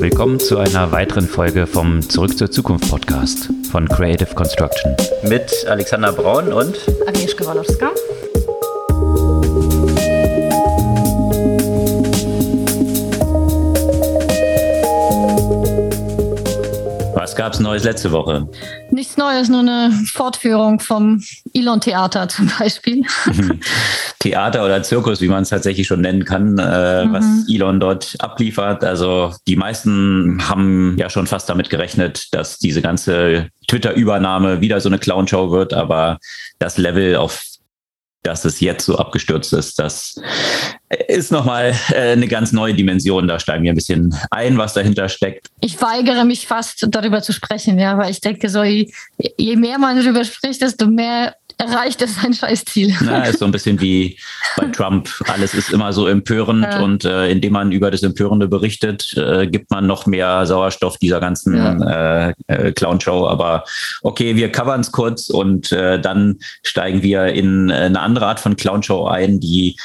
Willkommen zu einer weiteren Folge vom Zurück zur Zukunft Podcast von Creative Construction. Mit Alexander Braun und Agnieszka Walowska. Was gab es Neues letzte Woche? Nichts Neues, nur eine Fortführung vom Elon-Theater zum Beispiel. Theater oder Zirkus, wie man es tatsächlich schon nennen kann, äh, mhm. was Elon dort abliefert. Also die meisten haben ja schon fast damit gerechnet, dass diese ganze Twitter-Übernahme wieder so eine Clown-Show wird, aber das Level, auf dass es jetzt so abgestürzt ist, das ist nochmal äh, eine ganz neue Dimension. Da steigen wir ein bisschen ein, was dahinter steckt. Ich weigere mich fast darüber zu sprechen, ja, weil ich denke, so je, je mehr man darüber spricht, desto mehr erreicht es sein Scheißziel. Na, ist so ein bisschen wie bei Trump. Alles ist immer so empörend ja. und äh, indem man über das Empörende berichtet, äh, gibt man noch mehr Sauerstoff dieser ganzen ja. äh, äh Clown-Show. Aber okay, wir covern es kurz und äh, dann steigen wir in äh, eine andere Art von Clown-Show ein, die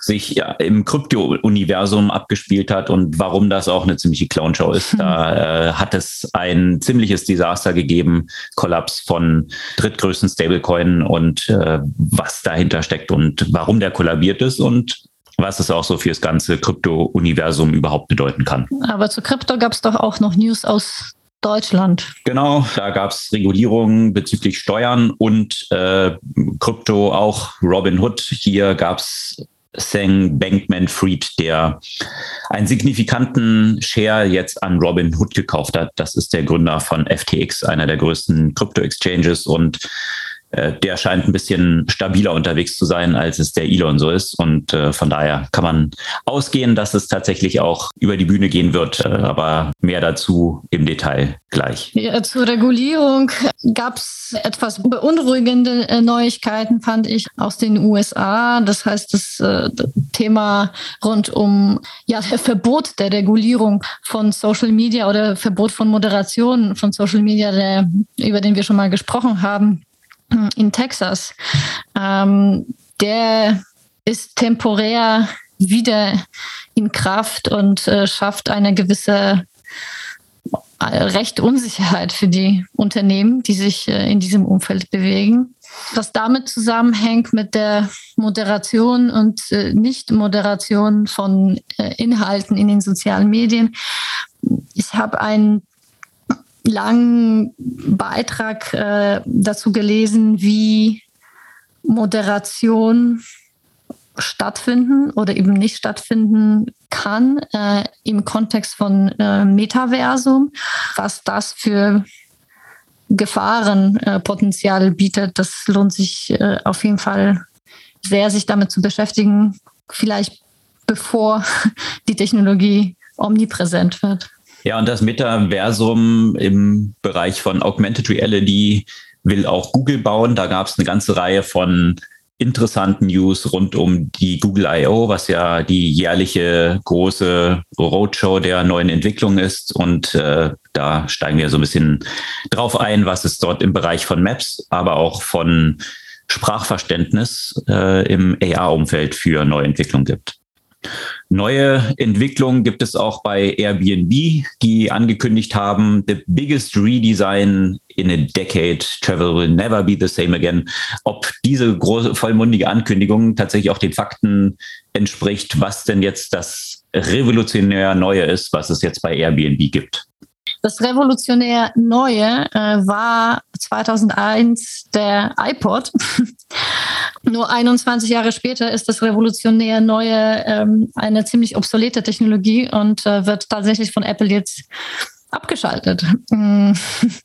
sich ja, im Krypto-Universum abgespielt hat und warum das auch eine ziemliche Clown-Show ist. Da hat es ein ziemliches Desaster gegeben, Kollaps von drittgrößten Stablecoin und äh, was dahinter steckt und warum der kollabiert ist und was es auch so für das ganze Krypto-Universum überhaupt bedeuten kann. Aber zu Krypto gab es doch auch noch News aus Deutschland. Genau, da gab es Regulierungen bezüglich Steuern und äh, Krypto, auch Robinhood. Hier gab es Sang Bankman Fried, der einen signifikanten Share jetzt an Robin Hood gekauft hat. Das ist der Gründer von FTX, einer der größten Krypto-Exchanges und äh, der scheint ein bisschen stabiler unterwegs zu sein, als es der Elon so ist. Und äh, von daher kann man ausgehen, dass es tatsächlich auch über die Bühne gehen wird. Äh, aber mehr dazu im Detail gleich. Ja, zur Regulierung gab es etwas beunruhigende äh, Neuigkeiten, fand ich, aus den USA. Das heißt, das äh, Thema rund um ja, Verbot der Regulierung von Social Media oder Verbot von Moderation von Social Media, der, über den wir schon mal gesprochen haben in Texas, ähm, der ist temporär wieder in Kraft und äh, schafft eine gewisse äh, recht Unsicherheit für die Unternehmen, die sich äh, in diesem Umfeld bewegen. Was damit zusammenhängt mit der Moderation und äh, Nicht-Moderation von äh, Inhalten in den sozialen Medien. Ich habe einen langen Beitrag äh, dazu gelesen, wie Moderation stattfinden oder eben nicht stattfinden kann äh, im Kontext von äh, Metaversum, was das für Gefahrenpotenzial bietet. Das lohnt sich äh, auf jeden Fall sehr, sich damit zu beschäftigen, vielleicht bevor die Technologie omnipräsent wird. Ja, und das Metaversum im Bereich von Augmented Reality will auch Google bauen. Da gab es eine ganze Reihe von interessanten News rund um die Google I.O., was ja die jährliche große Roadshow der neuen Entwicklung ist. Und äh, da steigen wir so ein bisschen drauf ein, was es dort im Bereich von Maps, aber auch von Sprachverständnis äh, im AR-Umfeld für Neuentwicklung gibt. Neue Entwicklungen gibt es auch bei Airbnb, die angekündigt haben, the biggest redesign in a decade, travel will never be the same again. Ob diese große, vollmundige Ankündigung tatsächlich auch den Fakten entspricht, was denn jetzt das revolutionär Neue ist, was es jetzt bei Airbnb gibt. Das revolutionär Neue äh, war 2001 der iPod. Nur 21 Jahre später ist das revolutionär Neue ähm, eine ziemlich obsolete Technologie und äh, wird tatsächlich von Apple jetzt abgeschaltet. Mm.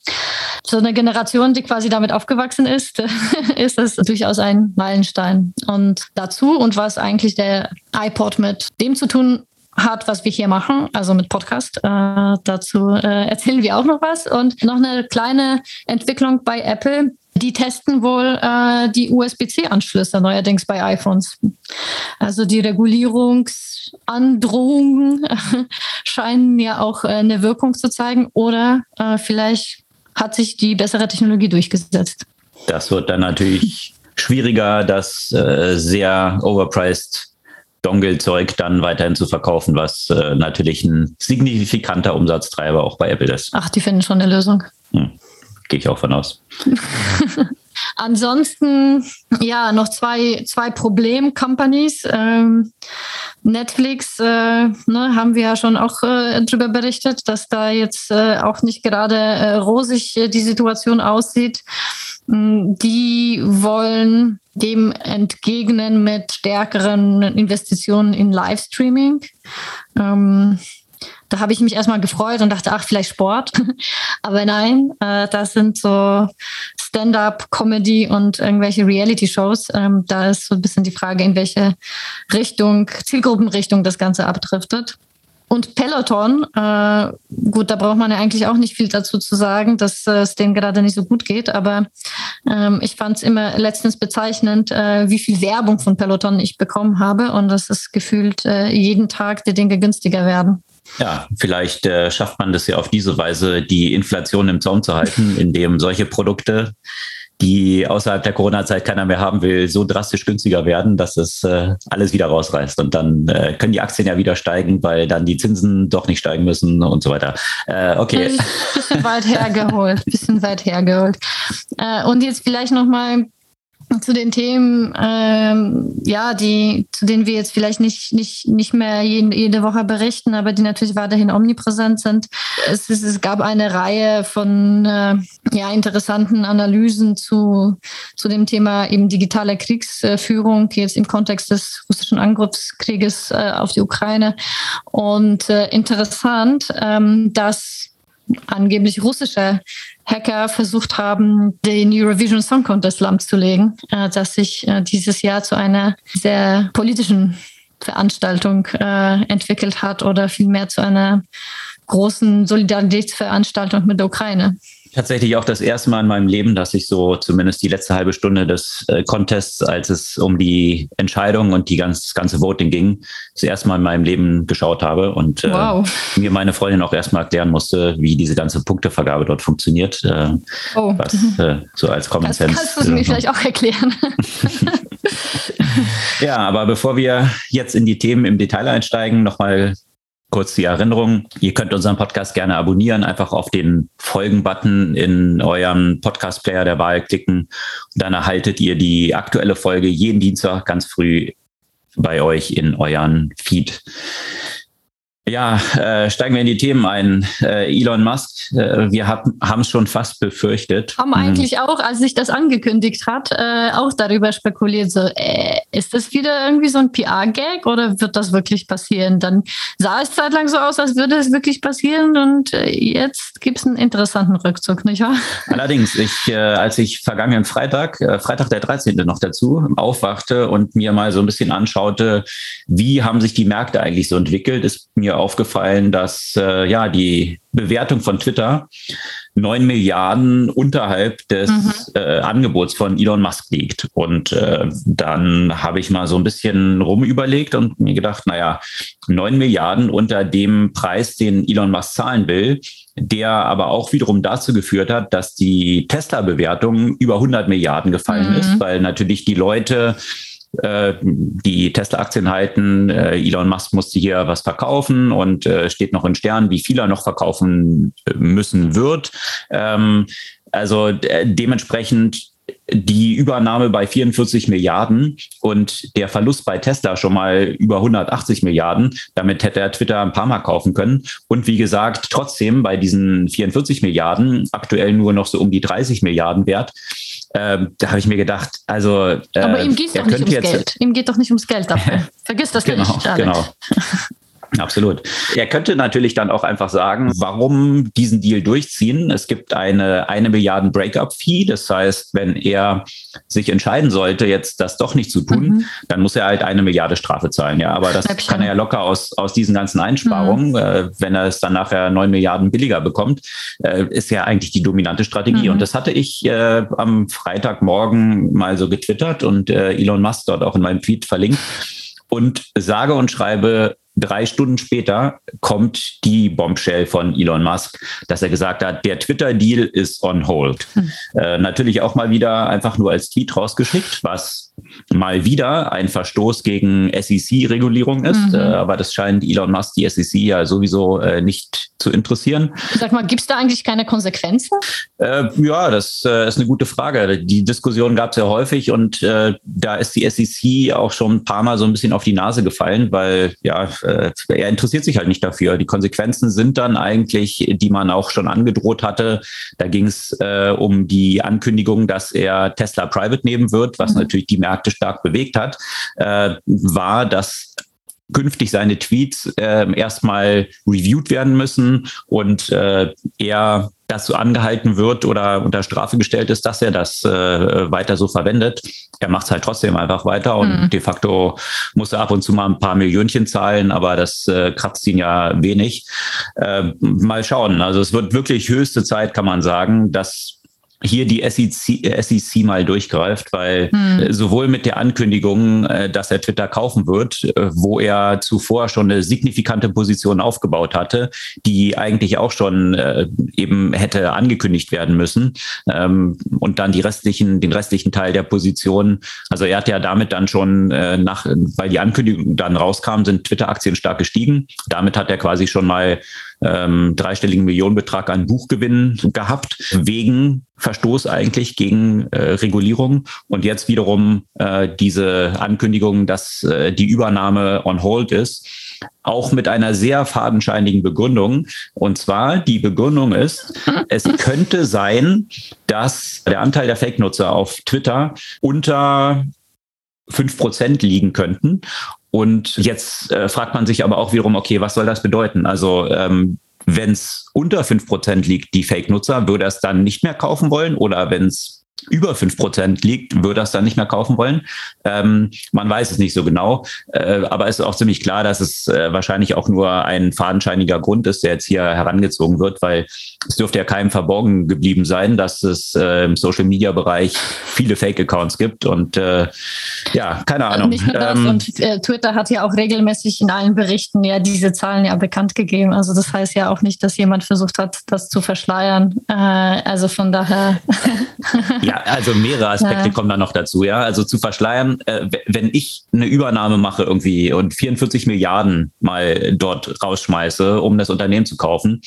so eine Generation, die quasi damit aufgewachsen ist, ist das durchaus ein Meilenstein. Und dazu und was eigentlich der iPod mit dem zu tun hat, was wir hier machen, also mit Podcast. Äh, dazu äh, erzählen wir auch noch was. Und noch eine kleine Entwicklung bei Apple. Die testen wohl äh, die USB-C-Anschlüsse neuerdings bei iPhones. Also die Regulierungsandrohungen scheinen ja auch äh, eine Wirkung zu zeigen oder äh, vielleicht hat sich die bessere Technologie durchgesetzt. Das wird dann natürlich schwieriger, das äh, sehr overpriced Dongle-Zeug dann weiterhin zu verkaufen, was äh, natürlich ein signifikanter Umsatztreiber auch bei Apple ist. Ach, die finden schon eine Lösung. Hm. Gehe ich auch von aus. Ansonsten, ja, noch zwei, zwei Problem-Companies. Ähm, Netflix, äh, ne, haben wir ja schon auch äh, darüber berichtet, dass da jetzt äh, auch nicht gerade äh, rosig äh, die Situation aussieht. Mm, die wollen dem entgegnen mit stärkeren Investitionen in Livestreaming. Ähm, da habe ich mich erstmal gefreut und dachte, ach, vielleicht Sport. Aber nein, äh, das sind so Stand-up-Comedy und irgendwelche Reality-Shows. Ähm, da ist so ein bisschen die Frage, in welche Richtung, Zielgruppenrichtung das Ganze abdriftet. Und Peloton, äh, gut, da braucht man ja eigentlich auch nicht viel dazu zu sagen, dass äh, es denen gerade nicht so gut geht. Aber ähm, ich fand es immer letztens bezeichnend, äh, wie viel Werbung von Peloton ich bekommen habe. Und das ist gefühlt äh, jeden Tag die Dinge günstiger werden. Ja, vielleicht äh, schafft man das ja auf diese Weise, die Inflation im Zaum zu halten, indem solche Produkte die außerhalb der Corona-Zeit keiner mehr haben will, so drastisch günstiger werden, dass es äh, alles wieder rausreißt. Und dann äh, können die Aktien ja wieder steigen, weil dann die Zinsen doch nicht steigen müssen und so weiter. Äh, okay. Bisschen weit hergeholt, bisschen weit hergeholt. Äh, und jetzt vielleicht nochmal zu den Themen, ähm, ja, die, zu denen wir jetzt vielleicht nicht, nicht, nicht mehr jede, jede Woche berichten, aber die natürlich weiterhin omnipräsent sind. Es, es, es gab eine Reihe von äh, ja, interessanten Analysen zu, zu dem Thema eben digitale Kriegsführung, jetzt im Kontext des russischen Angriffskrieges äh, auf die Ukraine. Und äh, interessant, ähm, dass angeblich russische Hacker versucht haben, den Eurovision Song Contest lahmzulegen, äh, das sich äh, dieses Jahr zu einer sehr politischen Veranstaltung äh, entwickelt hat oder vielmehr zu einer großen Solidaritätsveranstaltung mit der Ukraine tatsächlich auch das erste Mal in meinem Leben, dass ich so zumindest die letzte halbe Stunde des äh, Contests, als es um die Entscheidung und die ganz, das ganze Voting ging, das erste Mal in meinem Leben geschaut habe und äh, wow. mir meine Freundin auch erstmal erklären musste, wie diese ganze Punktevergabe dort funktioniert. Äh, oh. Was äh, so als Common Sense. Kannst du es mir vielleicht auch erklären? ja, aber bevor wir jetzt in die Themen im Detail einsteigen, nochmal kurz die Erinnerung. Ihr könnt unseren Podcast gerne abonnieren, einfach auf den Folgen-Button in eurem Podcast-Player der Wahl klicken. Und dann erhaltet ihr die aktuelle Folge jeden Dienstag ganz früh bei euch in euren Feed. Ja, äh, steigen wir in die Themen ein. Äh, Elon Musk, äh, wir haben es schon fast befürchtet. Haben eigentlich auch, als sich das angekündigt hat, äh, auch darüber spekuliert, so, äh, ist das wieder irgendwie so ein PR-Gag oder wird das wirklich passieren? Dann sah es zeitlang so aus, als würde es wirklich passieren und äh, jetzt gibt es einen interessanten Rückzug, nicht wahr? Allerdings, ich, als ich vergangenen Freitag, Freitag der 13. noch dazu, aufwachte und mir mal so ein bisschen anschaute, wie haben sich die Märkte eigentlich so entwickelt, ist mir mir aufgefallen, dass äh, ja die Bewertung von Twitter neun Milliarden unterhalb des mhm. äh, Angebots von Elon Musk liegt. Und äh, dann habe ich mal so ein bisschen rumüberlegt und mir gedacht, naja, neun Milliarden unter dem Preis, den Elon Musk zahlen will, der aber auch wiederum dazu geführt hat, dass die Tesla-Bewertung über 100 Milliarden gefallen mhm. ist, weil natürlich die Leute die Tesla-Aktien halten. Äh, Elon Musk musste hier was verkaufen und äh, steht noch in Sternen, wie viel er noch verkaufen müssen wird. Ähm, also dementsprechend die Übernahme bei 44 Milliarden und der Verlust bei Tesla schon mal über 180 Milliarden. Damit hätte er Twitter ein paar Mal kaufen können. Und wie gesagt, trotzdem bei diesen 44 Milliarden aktuell nur noch so um die 30 Milliarden wert. Ähm, da habe ich mir gedacht, also. Äh, Aber ihm geht es doch nicht ums Geld. Ihm geht doch nicht ums Geld dafür. Vergiss das genau, nicht. Genau. Absolut. Er könnte natürlich dann auch einfach sagen, warum diesen Deal durchziehen. Es gibt eine eine Milliarden Breakup-Fee. Das heißt, wenn er sich entscheiden sollte, jetzt das doch nicht zu tun, mhm. dann muss er halt eine Milliarde Strafe zahlen. Ja, aber das Bleib kann er ja locker aus, aus diesen ganzen Einsparungen, mhm. äh, wenn er es dann nachher neun Milliarden billiger bekommt, äh, ist ja eigentlich die dominante Strategie. Mhm. Und das hatte ich äh, am Freitagmorgen mal so getwittert und äh, Elon Musk dort auch in meinem Feed verlinkt. Und sage und schreibe drei Stunden später kommt die Bombshell von Elon Musk, dass er gesagt hat, der Twitter-Deal ist on hold. Hm. Äh, natürlich auch mal wieder einfach nur als Tweet rausgeschickt, was mal wieder ein Verstoß gegen SEC-Regulierung ist. Mhm. Äh, aber das scheint Elon Musk, die SEC ja sowieso äh, nicht zu interessieren. Sag mal, gibt es da eigentlich keine Konsequenzen? Äh, ja, das äh, ist eine gute Frage. Die Diskussion gab es ja häufig und da ist die SEC auch schon ein paar Mal so ein bisschen auf die Nase gefallen, weil ja, er interessiert sich halt nicht dafür. Die Konsequenzen sind dann eigentlich, die man auch schon angedroht hatte. Da ging es um die Ankündigung, dass er Tesla Private nehmen wird, was mhm. natürlich die Märkte stark bewegt hat, äh, war, dass künftig seine Tweets äh, erstmal reviewed werden müssen und äh, er dazu angehalten wird oder unter Strafe gestellt ist, dass er das äh, weiter so verwendet. Er macht es halt trotzdem einfach weiter und mhm. de facto muss er ab und zu mal ein paar Millionchen zahlen, aber das äh, kratzt ihn ja wenig. Äh, mal schauen. Also es wird wirklich höchste Zeit, kann man sagen, dass hier die SEC, SEC mal durchgreift, weil hm. sowohl mit der Ankündigung, äh, dass er Twitter kaufen wird, äh, wo er zuvor schon eine signifikante Position aufgebaut hatte, die eigentlich auch schon äh, eben hätte angekündigt werden müssen, ähm, und dann die restlichen, den restlichen Teil der Position. Also er hat ja damit dann schon nach, weil die Ankündigung dann rauskam, sind Twitter-Aktien stark gestiegen. Damit hat er quasi schon mal ähm, dreistelligen Millionenbetrag an Buchgewinn gehabt, wegen Verstoß eigentlich gegen äh, Regulierung. Und jetzt wiederum äh, diese Ankündigung, dass äh, die Übernahme on hold ist auch mit einer sehr fadenscheinigen Begründung. Und zwar die Begründung ist, es könnte sein, dass der Anteil der Fake-Nutzer auf Twitter unter fünf Prozent liegen könnten. Und jetzt äh, fragt man sich aber auch wiederum, okay, was soll das bedeuten? Also ähm, wenn es unter fünf Prozent liegt, die Fake-Nutzer, würde es dann nicht mehr kaufen wollen? Oder wenn es über fünf Prozent liegt, würde das dann nicht mehr kaufen wollen. Ähm, man weiß es nicht so genau, äh, aber es ist auch ziemlich klar, dass es äh, wahrscheinlich auch nur ein fadenscheiniger Grund ist, der jetzt hier herangezogen wird, weil es dürfte ja keinem verborgen geblieben sein, dass es äh, im Social-Media-Bereich viele Fake-Accounts gibt und äh, ja, keine Ahnung. Nicht nur das, ähm, und äh, Twitter hat ja auch regelmäßig in allen Berichten ja diese Zahlen ja bekannt gegeben. Also das heißt ja auch nicht, dass jemand versucht hat, das zu verschleiern. Äh, also von daher. ja, Ja, also mehrere Aspekte ja. kommen da noch dazu. Ja, also zu verschleiern, äh, wenn ich eine Übernahme mache irgendwie und 44 Milliarden mal dort rausschmeiße, um das Unternehmen zu kaufen,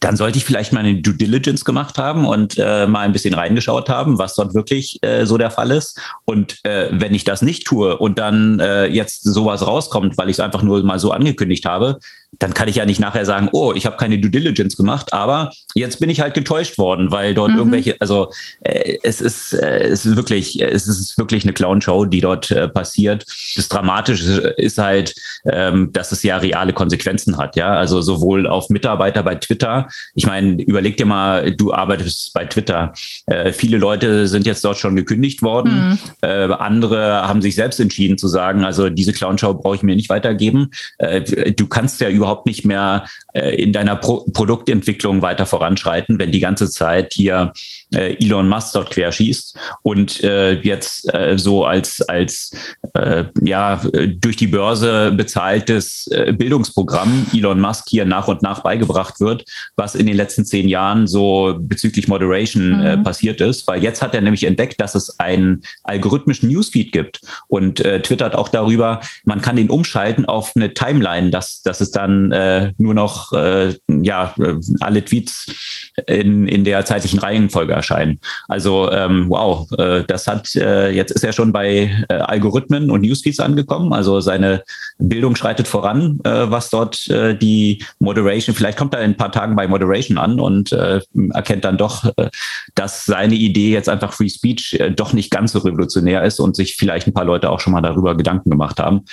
dann sollte ich vielleicht mal eine Due Diligence gemacht haben und äh, mal ein bisschen reingeschaut haben, was dort wirklich äh, so der Fall ist. Und äh, wenn ich das nicht tue und dann äh, jetzt sowas rauskommt, weil ich es einfach nur mal so angekündigt habe, dann kann ich ja nicht nachher sagen, oh, ich habe keine Due Diligence gemacht, aber jetzt bin ich halt getäuscht worden, weil dort mhm. irgendwelche, also äh, es ist äh, es ist wirklich es ist wirklich eine Clown-Show, die dort äh, passiert. Das Dramatische ist halt, ähm, dass es ja reale Konsequenzen hat, ja, also sowohl auf Mitarbeiter bei Twitter. Ich meine, überleg dir mal, du arbeitest bei Twitter. Äh, viele Leute sind jetzt dort schon gekündigt worden. Mhm. Äh, andere haben sich selbst entschieden zu sagen, also diese Clown-Show brauche ich mir nicht weitergeben. Äh, du kannst ja überhaupt nicht mehr äh, in deiner Pro Produktentwicklung weiter voranschreiten, wenn die ganze Zeit hier äh, Elon Musk dort querschießt und äh, jetzt äh, so als, als äh, ja, durch die Börse bezahltes äh, Bildungsprogramm Elon Musk hier nach und nach beigebracht wird, was in den letzten zehn Jahren so bezüglich Moderation äh, mhm. passiert ist, weil jetzt hat er nämlich entdeckt, dass es einen algorithmischen Newsfeed gibt und äh, twittert auch darüber, man kann den umschalten auf eine Timeline, dass, dass es dann dann äh, nur noch äh, ja, alle Tweets in, in der zeitlichen Reihenfolge erscheinen. Also ähm, wow, äh, das hat äh, jetzt ist er schon bei äh, Algorithmen und Newsfeeds angekommen. Also seine Bildung schreitet voran, äh, was dort äh, die Moderation, vielleicht kommt er in ein paar Tagen bei Moderation an und äh, erkennt dann doch, äh, dass seine Idee jetzt einfach Free Speech äh, doch nicht ganz so revolutionär ist und sich vielleicht ein paar Leute auch schon mal darüber Gedanken gemacht haben.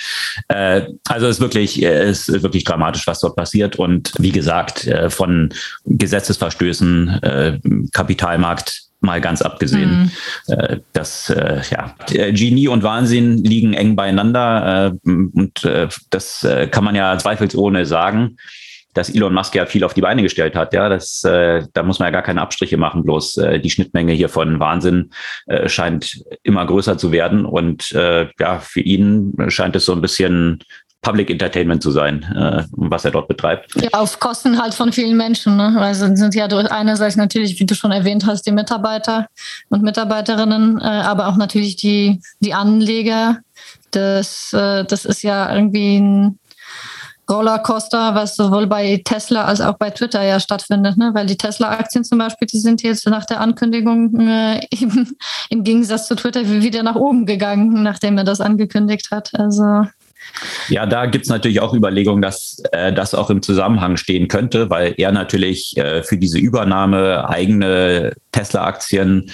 Äh, also ist wirklich, äh, ist wirklich dramatisch, was dort passiert. Und wie gesagt, äh, von Gesetzesverstößen, äh, Kapitalmarkt mal ganz abgesehen. Mhm. Äh, das, ja, Genie und Wahnsinn liegen eng beieinander und das kann man ja zweifelsohne sagen dass Elon Musk ja viel auf die Beine gestellt hat. Ja, das, äh, da muss man ja gar keine Abstriche machen. Bloß äh, die Schnittmenge hier von Wahnsinn äh, scheint immer größer zu werden. Und äh, ja, für ihn scheint es so ein bisschen Public Entertainment zu sein, äh, was er dort betreibt. Ja, auf Kosten halt von vielen Menschen. Ne? Es sind ja einerseits natürlich, wie du schon erwähnt hast, die Mitarbeiter und Mitarbeiterinnen, äh, aber auch natürlich die, die Anleger. Das, äh, das ist ja irgendwie ein Rollercoaster, was sowohl bei Tesla als auch bei Twitter ja stattfindet, ne? weil die Tesla-Aktien zum Beispiel, die sind jetzt nach der Ankündigung äh, eben im Gegensatz zu Twitter wieder nach oben gegangen, nachdem er das angekündigt hat. Also ja, da gibt es natürlich auch Überlegungen, dass äh, das auch im Zusammenhang stehen könnte, weil er natürlich äh, für diese Übernahme eigene Tesla-Aktien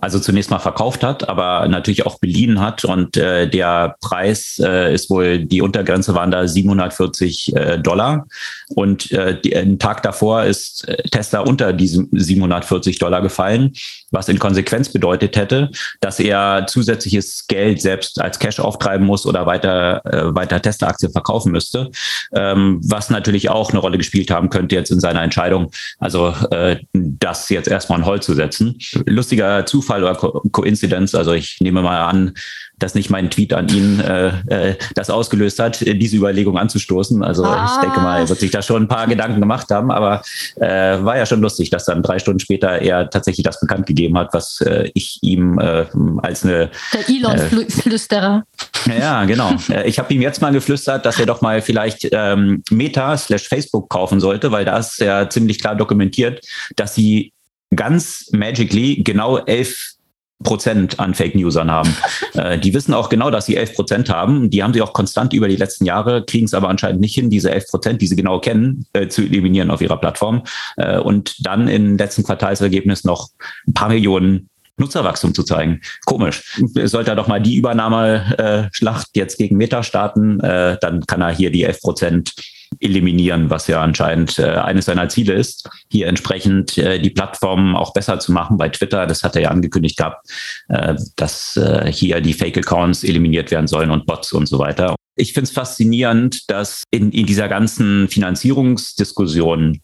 also zunächst mal verkauft hat, aber natürlich auch beliehen hat. Und äh, der Preis äh, ist wohl, die Untergrenze waren da 740 äh, Dollar. Und äh, die, einen Tag davor ist äh, Tesla unter diesem 740 Dollar gefallen, was in Konsequenz bedeutet hätte, dass er zusätzliches Geld selbst als Cash auftreiben muss oder weiter, äh, weiter Tesla-Aktien verkaufen müsste, ähm, was natürlich auch eine Rolle gespielt haben könnte jetzt in seiner Entscheidung, also äh, das jetzt erstmal in Holz zu setzen. Lustiger Zufall oder Co Coincidence, also ich nehme mal an, dass nicht mein Tweet an ihn äh, äh, das ausgelöst hat, diese Überlegung anzustoßen. Also ah. ich denke mal, er wird sich da schon ein paar Gedanken gemacht haben, aber äh, war ja schon lustig, dass dann drei Stunden später er tatsächlich das bekannt gegeben hat, was äh, ich ihm äh, als eine der Elon-Flüsterer. Äh, ja, genau. Äh, ich habe ihm jetzt mal geflüstert, dass er doch mal vielleicht ähm, Meta slash Facebook kaufen sollte, weil da ist ja ziemlich klar dokumentiert, dass sie ganz magically genau elf Prozent an Fake Newsern haben. äh, die wissen auch genau, dass sie 11 Prozent haben. Die haben sie auch konstant über die letzten Jahre, kriegen es aber anscheinend nicht hin, diese 11 Prozent, die sie genau kennen, äh, zu eliminieren auf ihrer Plattform. Äh, und dann im letzten Quartalsergebnis noch ein paar Millionen Nutzerwachstum zu zeigen. Komisch. Sollte er doch mal die Übernahmeschlacht jetzt gegen Meta starten, äh, dann kann er hier die 11 Prozent eliminieren, was ja anscheinend äh, eines seiner Ziele ist, hier entsprechend äh, die Plattform auch besser zu machen bei Twitter. Das hat er ja angekündigt gehabt, äh, dass äh, hier die Fake-Accounts eliminiert werden sollen und Bots und so weiter. Ich finde es faszinierend, dass in, in dieser ganzen Finanzierungsdiskussion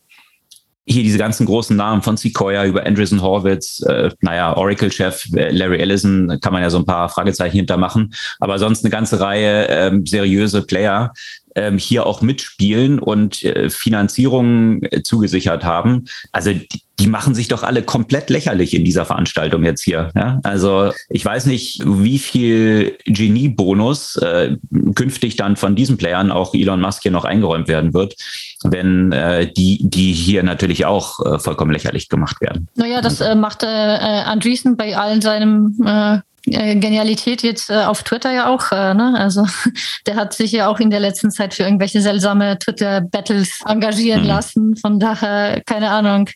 hier diese ganzen großen Namen von Sequoia über Andreessen Horwitz, äh, naja, Oracle-Chef äh, Larry Ellison, kann man ja so ein paar Fragezeichen hintermachen, aber sonst eine ganze Reihe ähm, seriöse Player, ähm, hier auch mitspielen und äh, Finanzierungen äh, zugesichert haben. Also die, die machen sich doch alle komplett lächerlich in dieser Veranstaltung jetzt hier. Ja? Also ich weiß nicht, wie viel Genie-Bonus äh, künftig dann von diesen Playern auch Elon Musk hier noch eingeräumt werden wird, wenn äh, die, die hier natürlich auch äh, vollkommen lächerlich gemacht werden. Naja, das äh, macht äh, Andreessen bei allen seinen äh, äh, Genialität jetzt äh, auf Twitter ja auch. Äh, ne? Also der hat sich ja auch in der letzten Zeit für irgendwelche seltsame Twitter-Battles engagieren mhm. lassen. Von daher, keine Ahnung,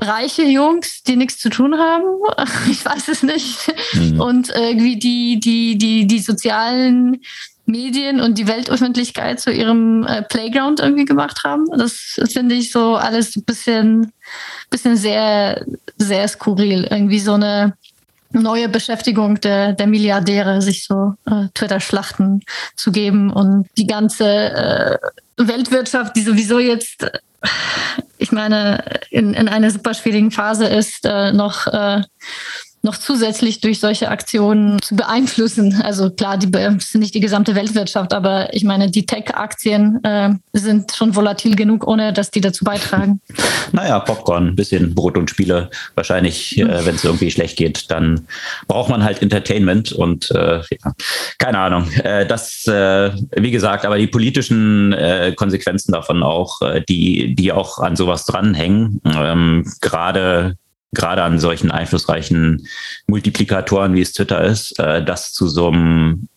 reiche Jungs, die nichts zu tun haben. ich weiß es nicht. Mhm. Und irgendwie die, die, die, die sozialen Medien und die Weltöffentlichkeit zu ihrem äh, Playground irgendwie gemacht haben. Das finde ich so alles ein bisschen, bisschen sehr, sehr skurril. Irgendwie so eine neue Beschäftigung der, der Milliardäre, sich so äh, Twitter-Schlachten zu geben und die ganze äh, Weltwirtschaft, die sowieso jetzt, äh, ich meine, in, in einer super schwierigen Phase ist, äh, noch äh, noch zusätzlich durch solche Aktionen zu beeinflussen. Also klar, die sind nicht die gesamte Weltwirtschaft, aber ich meine, die Tech-Aktien äh, sind schon volatil genug, ohne dass die dazu beitragen. Naja, Popcorn, ein bisschen Brot und Spiele. Wahrscheinlich, äh, wenn es irgendwie schlecht geht, dann braucht man halt Entertainment und äh, ja, keine Ahnung. Äh, das, äh, wie gesagt, aber die politischen äh, Konsequenzen davon auch, die, die auch an sowas dranhängen, ähm, gerade gerade an solchen einflussreichen Multiplikatoren, wie es Twitter ist, äh, das zu so einem,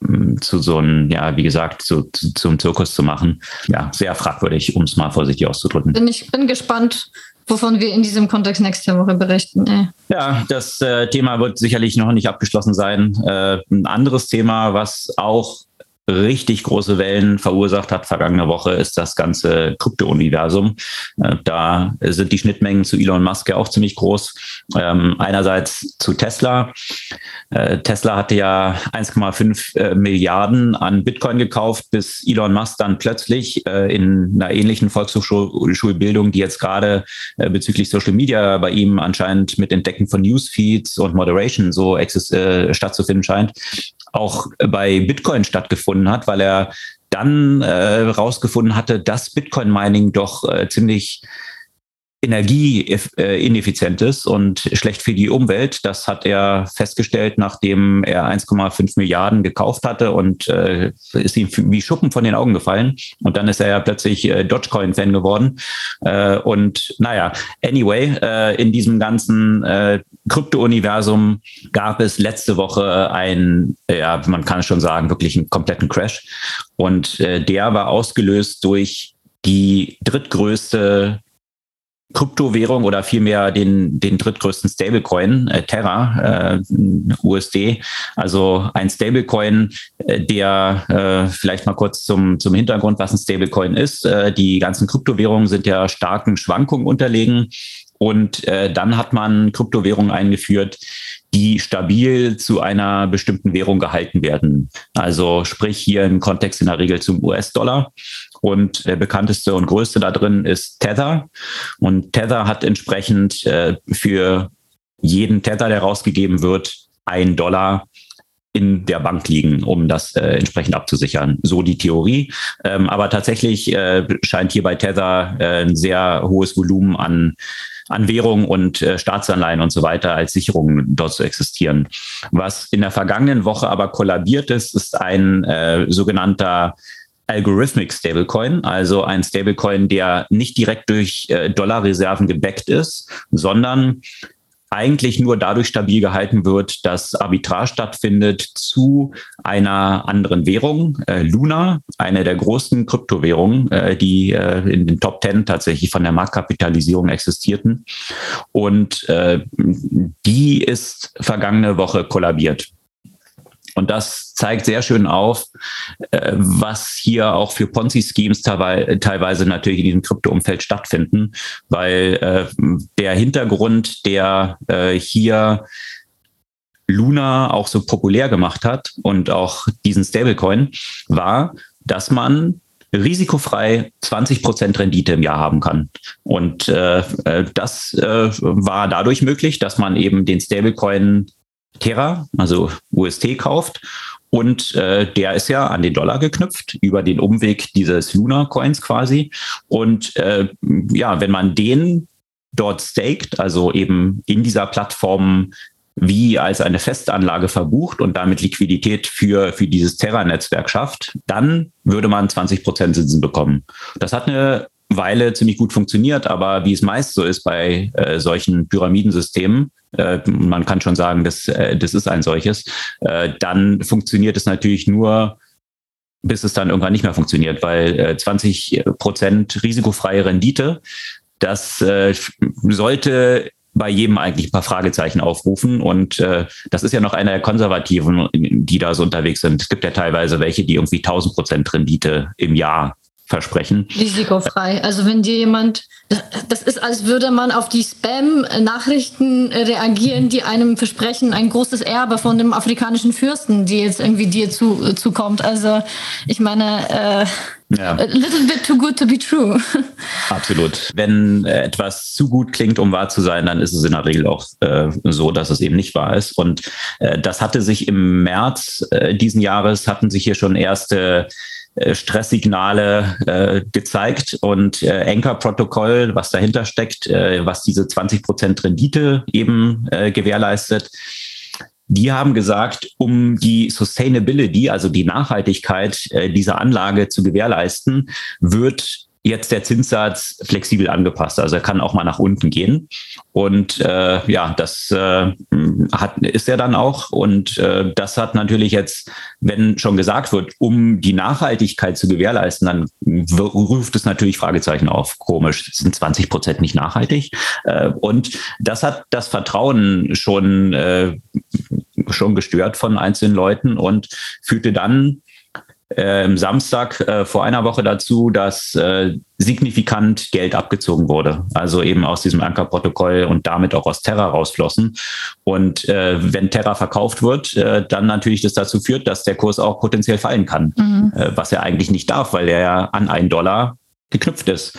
zu so einem, ja, wie gesagt, zu, zu, zum Zirkus zu machen. Ja, sehr fragwürdig, um es mal vorsichtig auszudrücken. Bin ich bin gespannt, wovon wir in diesem Kontext nächste Woche berichten. Äh. Ja, das äh, Thema wird sicherlich noch nicht abgeschlossen sein. Äh, ein anderes Thema, was auch richtig große Wellen verursacht hat vergangene Woche, ist das ganze Krypto-Universum. Äh, da sind die Schnittmengen zu Elon Musk ja auch ziemlich groß. Ähm, einerseits zu Tesla. Äh, Tesla hatte ja 1,5 äh, Milliarden an Bitcoin gekauft, bis Elon Musk dann plötzlich in einer ähnlichen Volkshochschulbildung, die jetzt gerade bezüglich Social Media bei ihm anscheinend mit Entdecken von Newsfeeds und Moderation so stattzufinden scheint, auch bei Bitcoin stattgefunden hat, weil er dann äh, hatte, dass Bitcoin-Mining doch äh, ziemlich energieineffizient ist und schlecht für die Umwelt. Das hat er festgestellt, nachdem er 1,5 Milliarden gekauft hatte und äh, ist ihm wie Schuppen von den Augen gefallen. Und dann ist er ja plötzlich äh, Dogecoin-Fan geworden. Äh, und naja, anyway, äh, in diesem ganzen äh, Krypto-Universum gab es letzte Woche ein, ja, man kann schon sagen, wirklich einen kompletten Crash. Und äh, der war ausgelöst durch die drittgrößte Kryptowährung oder vielmehr den, den drittgrößten Stablecoin, äh, Terra, äh, USD. Also ein Stablecoin, äh, der äh, vielleicht mal kurz zum, zum Hintergrund, was ein Stablecoin ist. Äh, die ganzen Kryptowährungen sind ja starken Schwankungen unterlegen. Und äh, dann hat man Kryptowährungen eingeführt, die stabil zu einer bestimmten Währung gehalten werden. Also sprich hier im Kontext in der Regel zum US-Dollar. Und der bekannteste und größte da drin ist Tether. Und Tether hat entsprechend äh, für jeden Tether, der rausgegeben wird, ein Dollar in der Bank liegen, um das äh, entsprechend abzusichern. So die Theorie. Ähm, aber tatsächlich äh, scheint hier bei Tether äh, ein sehr hohes Volumen an an Währung und äh, Staatsanleihen und so weiter als Sicherungen dort zu existieren. Was in der vergangenen Woche aber kollabiert ist, ist ein äh, sogenannter Algorithmic Stablecoin, also ein Stablecoin, der nicht direkt durch äh, Dollarreserven gebackt ist, sondern eigentlich nur dadurch stabil gehalten wird, dass Arbitrage stattfindet zu einer anderen Währung, äh, Luna, eine der großen Kryptowährungen, äh, die äh, in den Top Ten tatsächlich von der Marktkapitalisierung existierten. Und äh, die ist vergangene Woche kollabiert. Und das zeigt sehr schön auf, äh, was hier auch für Ponzi-Schemes teilweise natürlich in diesem Krypto-Umfeld stattfinden, weil äh, der Hintergrund, der äh, hier Luna auch so populär gemacht hat und auch diesen Stablecoin, war, dass man risikofrei 20 Prozent Rendite im Jahr haben kann. Und äh, das äh, war dadurch möglich, dass man eben den Stablecoin Terra, also UST kauft. Und äh, der ist ja an den Dollar geknüpft über den Umweg dieses Luna Coins quasi. Und äh, ja, wenn man den dort staked, also eben in dieser Plattform wie als eine Festanlage verbucht und damit Liquidität für, für dieses Terra-Netzwerk schafft, dann würde man 20 Prozent Zinsen bekommen. Das hat eine Weile ziemlich gut funktioniert, aber wie es meist so ist bei äh, solchen Pyramidensystemen, äh, man kann schon sagen, das, äh, das ist ein solches, äh, dann funktioniert es natürlich nur, bis es dann irgendwann nicht mehr funktioniert, weil 20 Prozent risikofreie Rendite, das sollte bei jedem eigentlich ein paar Fragezeichen aufrufen. Und äh, das ist ja noch einer der Konservativen, die da so unterwegs sind. Es gibt ja teilweise welche, die irgendwie 1000 Prozent Rendite im Jahr versprechen. Risikofrei. Also wenn dir jemand, das ist, als würde man auf die Spam-Nachrichten reagieren, die einem versprechen, ein großes Erbe von dem afrikanischen Fürsten, die jetzt irgendwie dir zu, zukommt. Also ich meine, äh, ja. a little bit too good to be true. Absolut. Wenn äh, etwas zu gut klingt, um wahr zu sein, dann ist es in der Regel auch äh, so, dass es eben nicht wahr ist. Und äh, das hatte sich im März äh, diesen Jahres, hatten sich hier schon erste Stresssignale äh, gezeigt und äh, Anchor-Protokoll, was dahinter steckt, äh, was diese 20 Prozent Rendite eben äh, gewährleistet. Die haben gesagt, um die Sustainability, also die Nachhaltigkeit äh, dieser Anlage zu gewährleisten, wird jetzt der Zinssatz flexibel angepasst. Also er kann auch mal nach unten gehen. Und äh, ja, das äh, hat, ist er dann auch. Und äh, das hat natürlich jetzt, wenn schon gesagt wird, um die Nachhaltigkeit zu gewährleisten, dann ruft es natürlich Fragezeichen auf. Komisch, sind 20 Prozent nicht nachhaltig? Äh, und das hat das Vertrauen schon, äh, schon gestört von einzelnen Leuten und führte dann äh, Samstag äh, vor einer Woche dazu, dass äh, signifikant Geld abgezogen wurde. Also eben aus diesem Ankerprotokoll und damit auch aus Terra rausflossen. Und äh, wenn Terra verkauft wird, äh, dann natürlich das dazu führt, dass der Kurs auch potenziell fallen kann, mhm. äh, was er eigentlich nicht darf, weil er ja an einen Dollar geknüpft ist.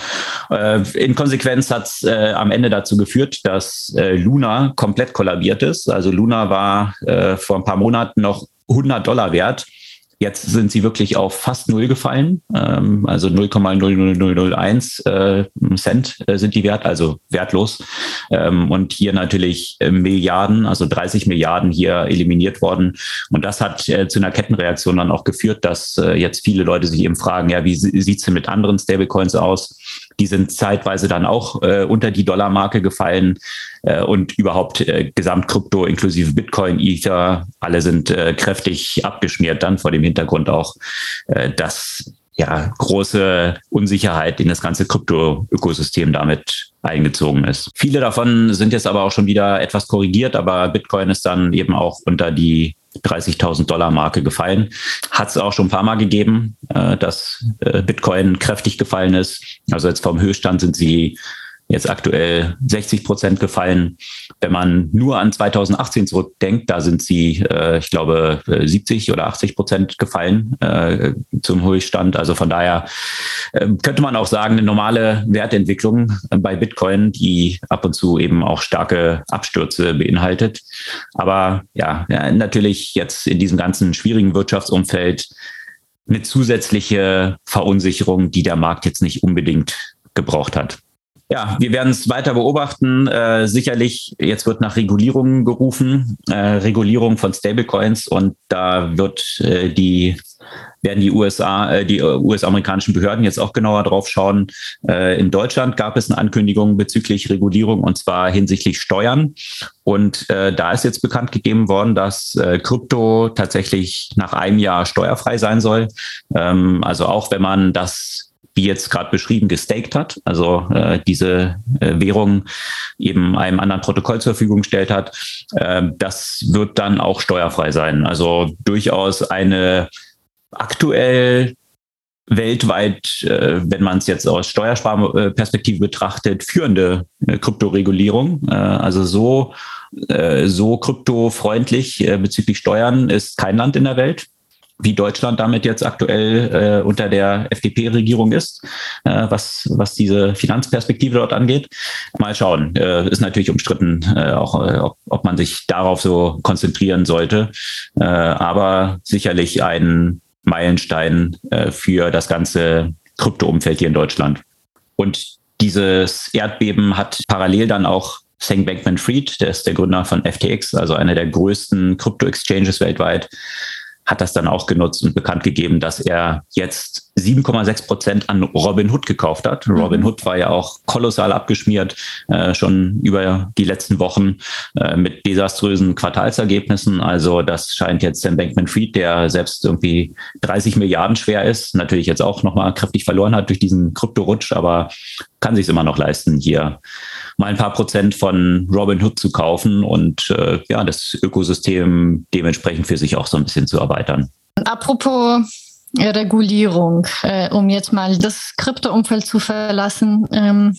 Äh, in Konsequenz hat es äh, am Ende dazu geführt, dass äh, Luna komplett kollabiert ist. Also Luna war vor ein paar Monaten noch 100 Dollar wert Jetzt sind sie wirklich auf fast null gefallen, ähm, also 0,00001 äh, Cent äh, sind die wert, also wertlos. Ähm, und hier natürlich äh, Milliarden, also 30 Milliarden hier eliminiert worden. Und das hat äh, zu einer Kettenreaktion dann auch geführt, dass äh, jetzt viele Leute sich eben fragen, ja, wie sieht's denn mit anderen Stablecoins aus? Die sind zeitweise dann auch äh, unter die Dollarmarke gefallen äh, und überhaupt äh, Gesamtkrypto inklusive Bitcoin, Ether, alle sind äh, kräftig abgeschmiert dann vor dem Hintergrund auch, äh, dass ja große Unsicherheit in das ganze Krypto-Ökosystem damit eingezogen ist. Viele davon sind jetzt aber auch schon wieder etwas korrigiert, aber Bitcoin ist dann eben auch unter die 30.000 Dollar Marke gefallen. Hat es auch schon ein paar Mal gegeben, äh, dass äh, Bitcoin kräftig gefallen ist. Also jetzt vom Höchststand sind sie jetzt aktuell 60 Prozent gefallen. Wenn man nur an 2018 zurückdenkt, da sind sie, äh, ich glaube, 70 oder 80 Prozent gefallen äh, zum Höchststand. Also von daher äh, könnte man auch sagen, eine normale Wertentwicklung bei Bitcoin, die ab und zu eben auch starke Abstürze beinhaltet. Aber ja, ja natürlich jetzt in diesem ganzen schwierigen Wirtschaftsumfeld eine zusätzliche Verunsicherung, die der Markt jetzt nicht unbedingt gebraucht hat. Ja, wir werden es weiter beobachten. Äh, sicherlich, jetzt wird nach Regulierungen gerufen, äh, Regulierung von Stablecoins und da wird äh, die werden die USA, äh, die US-amerikanischen Behörden jetzt auch genauer drauf schauen. Äh, in Deutschland gab es eine Ankündigung bezüglich Regulierung und zwar hinsichtlich Steuern. Und äh, da ist jetzt bekannt gegeben worden, dass äh, Krypto tatsächlich nach einem Jahr steuerfrei sein soll. Ähm, also auch wenn man das wie jetzt gerade beschrieben, gestaked hat, also äh, diese äh, Währung eben einem anderen Protokoll zur Verfügung gestellt hat, äh, das wird dann auch steuerfrei sein. Also durchaus eine aktuell weltweit, äh, wenn man es jetzt aus Steuersparperspektive betrachtet, führende äh, Kryptoregulierung. Äh, also so, äh, so kryptofreundlich äh, bezüglich Steuern ist kein Land in der Welt wie Deutschland damit jetzt aktuell äh, unter der FDP-Regierung ist, äh, was, was diese Finanzperspektive dort angeht. Mal schauen. Äh, ist natürlich umstritten, äh, auch äh, ob, ob man sich darauf so konzentrieren sollte. Äh, aber sicherlich ein Meilenstein äh, für das ganze Krypto-Umfeld hier in Deutschland. Und dieses Erdbeben hat parallel dann auch Sam Bankman-Fried, der ist der Gründer von FTX, also einer der größten Krypto-Exchanges weltweit, hat das dann auch genutzt und bekannt gegeben, dass er jetzt 7,6 Prozent an Robinhood gekauft hat. Mhm. Robinhood war ja auch kolossal abgeschmiert, äh, schon über die letzten Wochen äh, mit desaströsen Quartalsergebnissen. Also das scheint jetzt Sam Bankman-Fried, der selbst irgendwie 30 Milliarden schwer ist, natürlich jetzt auch nochmal kräftig verloren hat durch diesen Kryptorutsch, aber kann sich immer noch leisten, hier mal ein paar Prozent von Robinhood zu kaufen und äh, ja, das Ökosystem dementsprechend für sich auch so ein bisschen zu erweitern. Apropos Regulierung, äh, um jetzt mal das Kryptoumfeld zu verlassen. Ähm,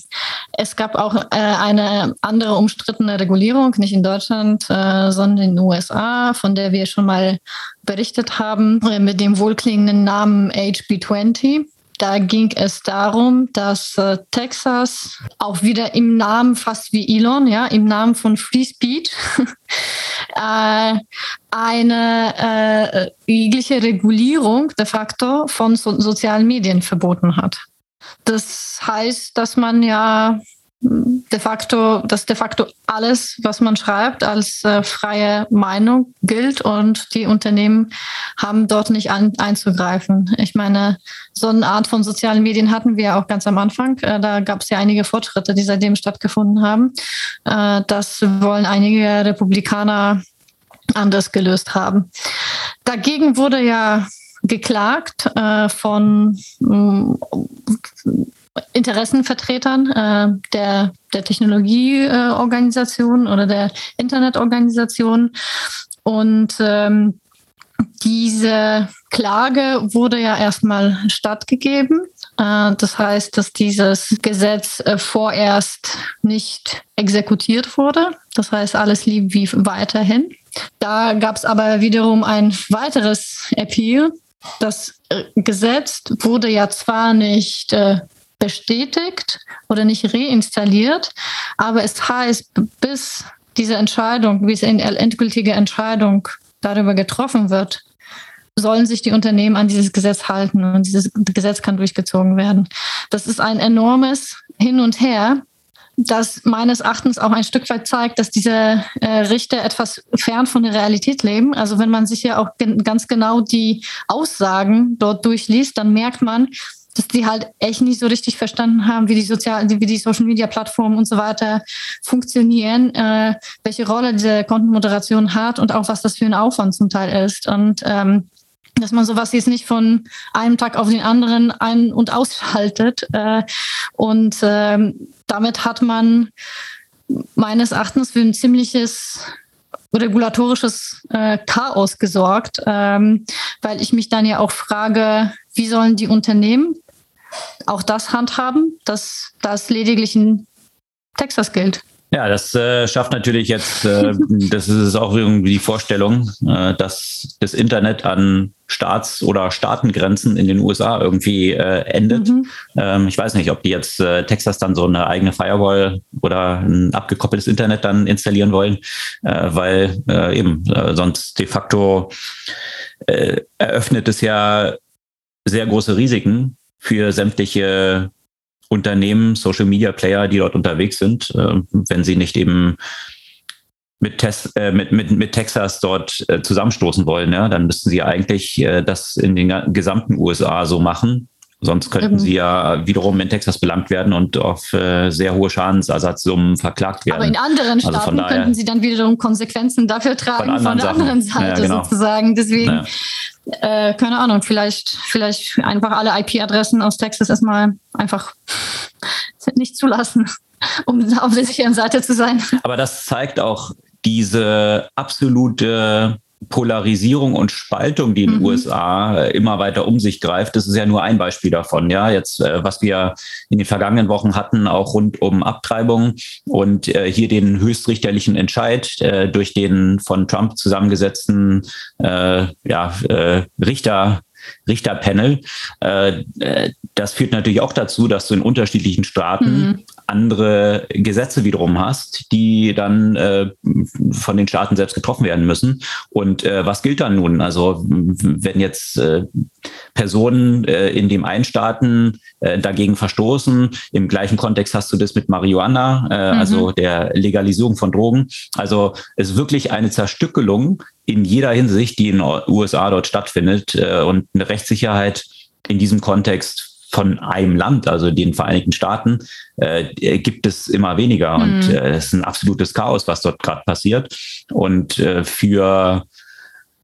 es gab auch äh, eine andere umstrittene Regulierung, nicht in Deutschland, äh, sondern in den USA, von der wir schon mal berichtet haben, äh, mit dem wohlklingenden Namen HB20. Da ging es darum, dass äh, Texas auch wieder im Namen fast wie Elon, ja, im Namen von Free Speech äh, eine äh, jegliche Regulierung de facto von so sozialen Medien verboten hat. Das heißt, dass man ja de facto, dass de facto alles, was man schreibt, als äh, freie Meinung gilt und die Unternehmen haben dort nicht an, einzugreifen. Ich meine, so eine Art von sozialen Medien hatten wir auch ganz am Anfang. Äh, da gab es ja einige Fortschritte, die seitdem stattgefunden haben. Äh, das wollen einige Republikaner anders gelöst haben. Dagegen wurde ja geklagt äh, von Interessenvertretern äh, der, der Technologieorganisation äh, oder der Internetorganisation. Und ähm, diese Klage wurde ja erstmal stattgegeben. Äh, das heißt, dass dieses Gesetz äh, vorerst nicht exekutiert wurde. Das heißt, alles lief wie weiterhin. Da gab es aber wiederum ein weiteres Appeal. Das äh, Gesetz wurde ja zwar nicht bestätigt oder nicht reinstalliert. Aber es heißt, bis diese Entscheidung, bis eine endgültige Entscheidung darüber getroffen wird, sollen sich die Unternehmen an dieses Gesetz halten und dieses Gesetz kann durchgezogen werden. Das ist ein enormes Hin und Her, das meines Erachtens auch ein Stück weit zeigt, dass diese äh, Richter etwas fern von der Realität leben. Also wenn man sich ja auch ganz genau die Aussagen dort durchliest, dann merkt man, dass die halt echt nicht so richtig verstanden haben, wie die sozialen, wie die Social Media Plattformen und so weiter funktionieren, äh, welche Rolle diese Kontenmoderation hat und auch was das für ein Aufwand zum Teil ist. Und ähm, dass man sowas jetzt nicht von einem Tag auf den anderen ein- und ausschaltet. Äh, und ähm, damit hat man meines Erachtens für ein ziemliches regulatorisches äh, Chaos gesorgt, ähm, weil ich mich dann ja auch frage, wie sollen die Unternehmen auch das handhaben, dass das lediglich in Texas gilt. Ja, das äh, schafft natürlich jetzt, äh, das ist auch irgendwie die Vorstellung, äh, dass das Internet an Staats- oder Staatengrenzen in den USA irgendwie äh, endet. Mhm. Ähm, ich weiß nicht, ob die jetzt äh, Texas dann so eine eigene Firewall oder ein abgekoppeltes Internet dann installieren wollen, äh, weil eben sonst de facto eröffnet es ja sehr große Risiken für sämtliche Unternehmen, Social Media Player, die dort unterwegs sind, äh, wenn sie nicht eben mit, Tes äh, mit, mit, mit Texas dort äh, zusammenstoßen wollen, ja, dann müssten sie eigentlich äh, das in den gesamten USA so machen. Sonst könnten mhm. sie ja wiederum in Texas belangt werden und auf äh, sehr hohe Schadensersatzsummen verklagt werden. Aber in anderen Staaten also daher, könnten sie dann wiederum Konsequenzen dafür tragen von, von der anderen Seite ja, genau. sozusagen. Deswegen, ja. äh, keine Ahnung, vielleicht, vielleicht einfach alle IP-Adressen aus Texas erstmal einfach nicht zulassen, um auf der sicheren Seite zu sein. Aber das zeigt auch diese absolute Polarisierung und Spaltung, die in den mhm. USA äh, immer weiter um sich greift, das ist ja nur ein Beispiel davon. Ja, jetzt, äh, was wir in den vergangenen Wochen hatten, auch rund um Abtreibung und äh, hier den höchstrichterlichen Entscheid durch den von Trump zusammengesetzten ja, Richter Richterpanel. das führt natürlich auch dazu, dass du in unterschiedlichen Staaten mhm andere Gesetze wiederum hast, die dann äh, von den Staaten selbst getroffen werden müssen. Und äh, was gilt dann nun? Also wenn jetzt äh, Personen äh, in dem einen Staaten äh, dagegen verstoßen, im gleichen Kontext hast du das mit Marihuana, äh, mhm. also der Legalisierung von Drogen. Also es ist wirklich eine Zerstückelung in jeder Hinsicht, die in den USA dort stattfindet äh, und eine Rechtssicherheit in diesem Kontext von einem Land, also den Vereinigten Staaten, äh, gibt es immer weniger. Mhm. Und äh, es ist ein absolutes Chaos, was dort gerade passiert. Und äh, für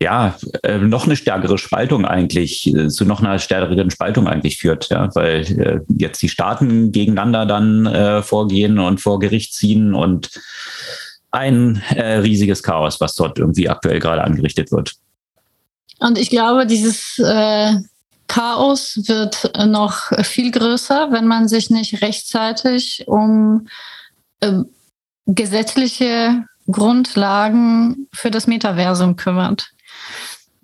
ja, äh, noch eine stärkere Spaltung eigentlich, äh, zu noch einer stärkeren Spaltung eigentlich führt, ja, weil äh, jetzt die Staaten gegeneinander dann äh, vorgehen und vor Gericht ziehen und ein äh, riesiges Chaos, was dort irgendwie aktuell gerade angerichtet wird. Und ich glaube, dieses äh, Chaos wird noch viel größer, wenn man sich nicht rechtzeitig um äh, gesetzliche Grundlagen für das Metaversum kümmert.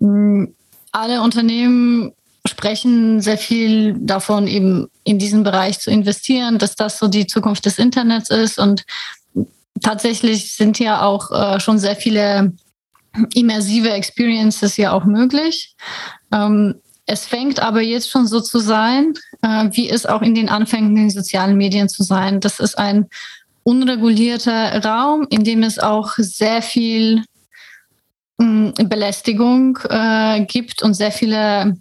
Hm, alle Unternehmen sprechen sehr viel davon, eben in diesen Bereich zu investieren, dass das so die Zukunft des Internets ist. Und tatsächlich sind ja auch äh, schon sehr viele immersive Experiences ja auch möglich. Ähm, es fängt aber jetzt schon so zu sein, äh, wie es auch in den Anfängen in den sozialen Medien zu sein. Das ist ein unregulierter Raum, in dem es auch sehr viel mh, hm, Belästigung äh, gibt und sehr viele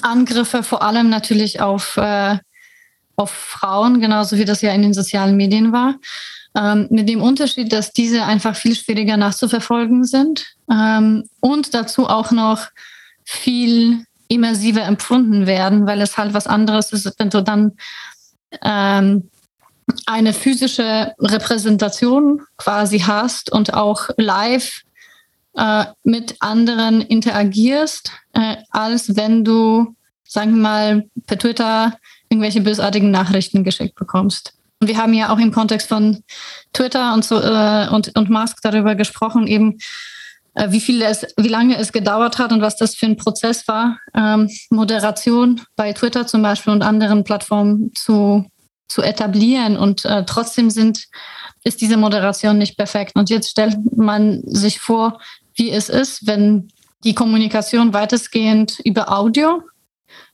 Angriffe, vor allem natürlich auf, äh, auf Frauen, genauso wie das ja in den sozialen Medien war. Ähm, mit dem Unterschied, dass diese einfach viel schwieriger nachzuverfolgen sind ähm, und dazu auch noch viel immersiver empfunden werden, weil es halt was anderes ist, wenn du dann ähm, eine physische Repräsentation quasi hast und auch live äh, mit anderen interagierst, äh, als wenn du, sagen wir mal, per Twitter irgendwelche bösartigen Nachrichten geschickt bekommst. Und wir haben ja auch im Kontext von Twitter und so äh, und, und Musk darüber gesprochen, eben äh, wie viel es, wie lange es gedauert hat und was das für ein Prozess war, ähm, Moderation bei Twitter zum Beispiel und anderen Plattformen zu, zu etablieren. Und äh, trotzdem sind, ist diese Moderation nicht perfekt. Und jetzt stellt man sich vor, wie es ist, wenn die Kommunikation weitestgehend über Audio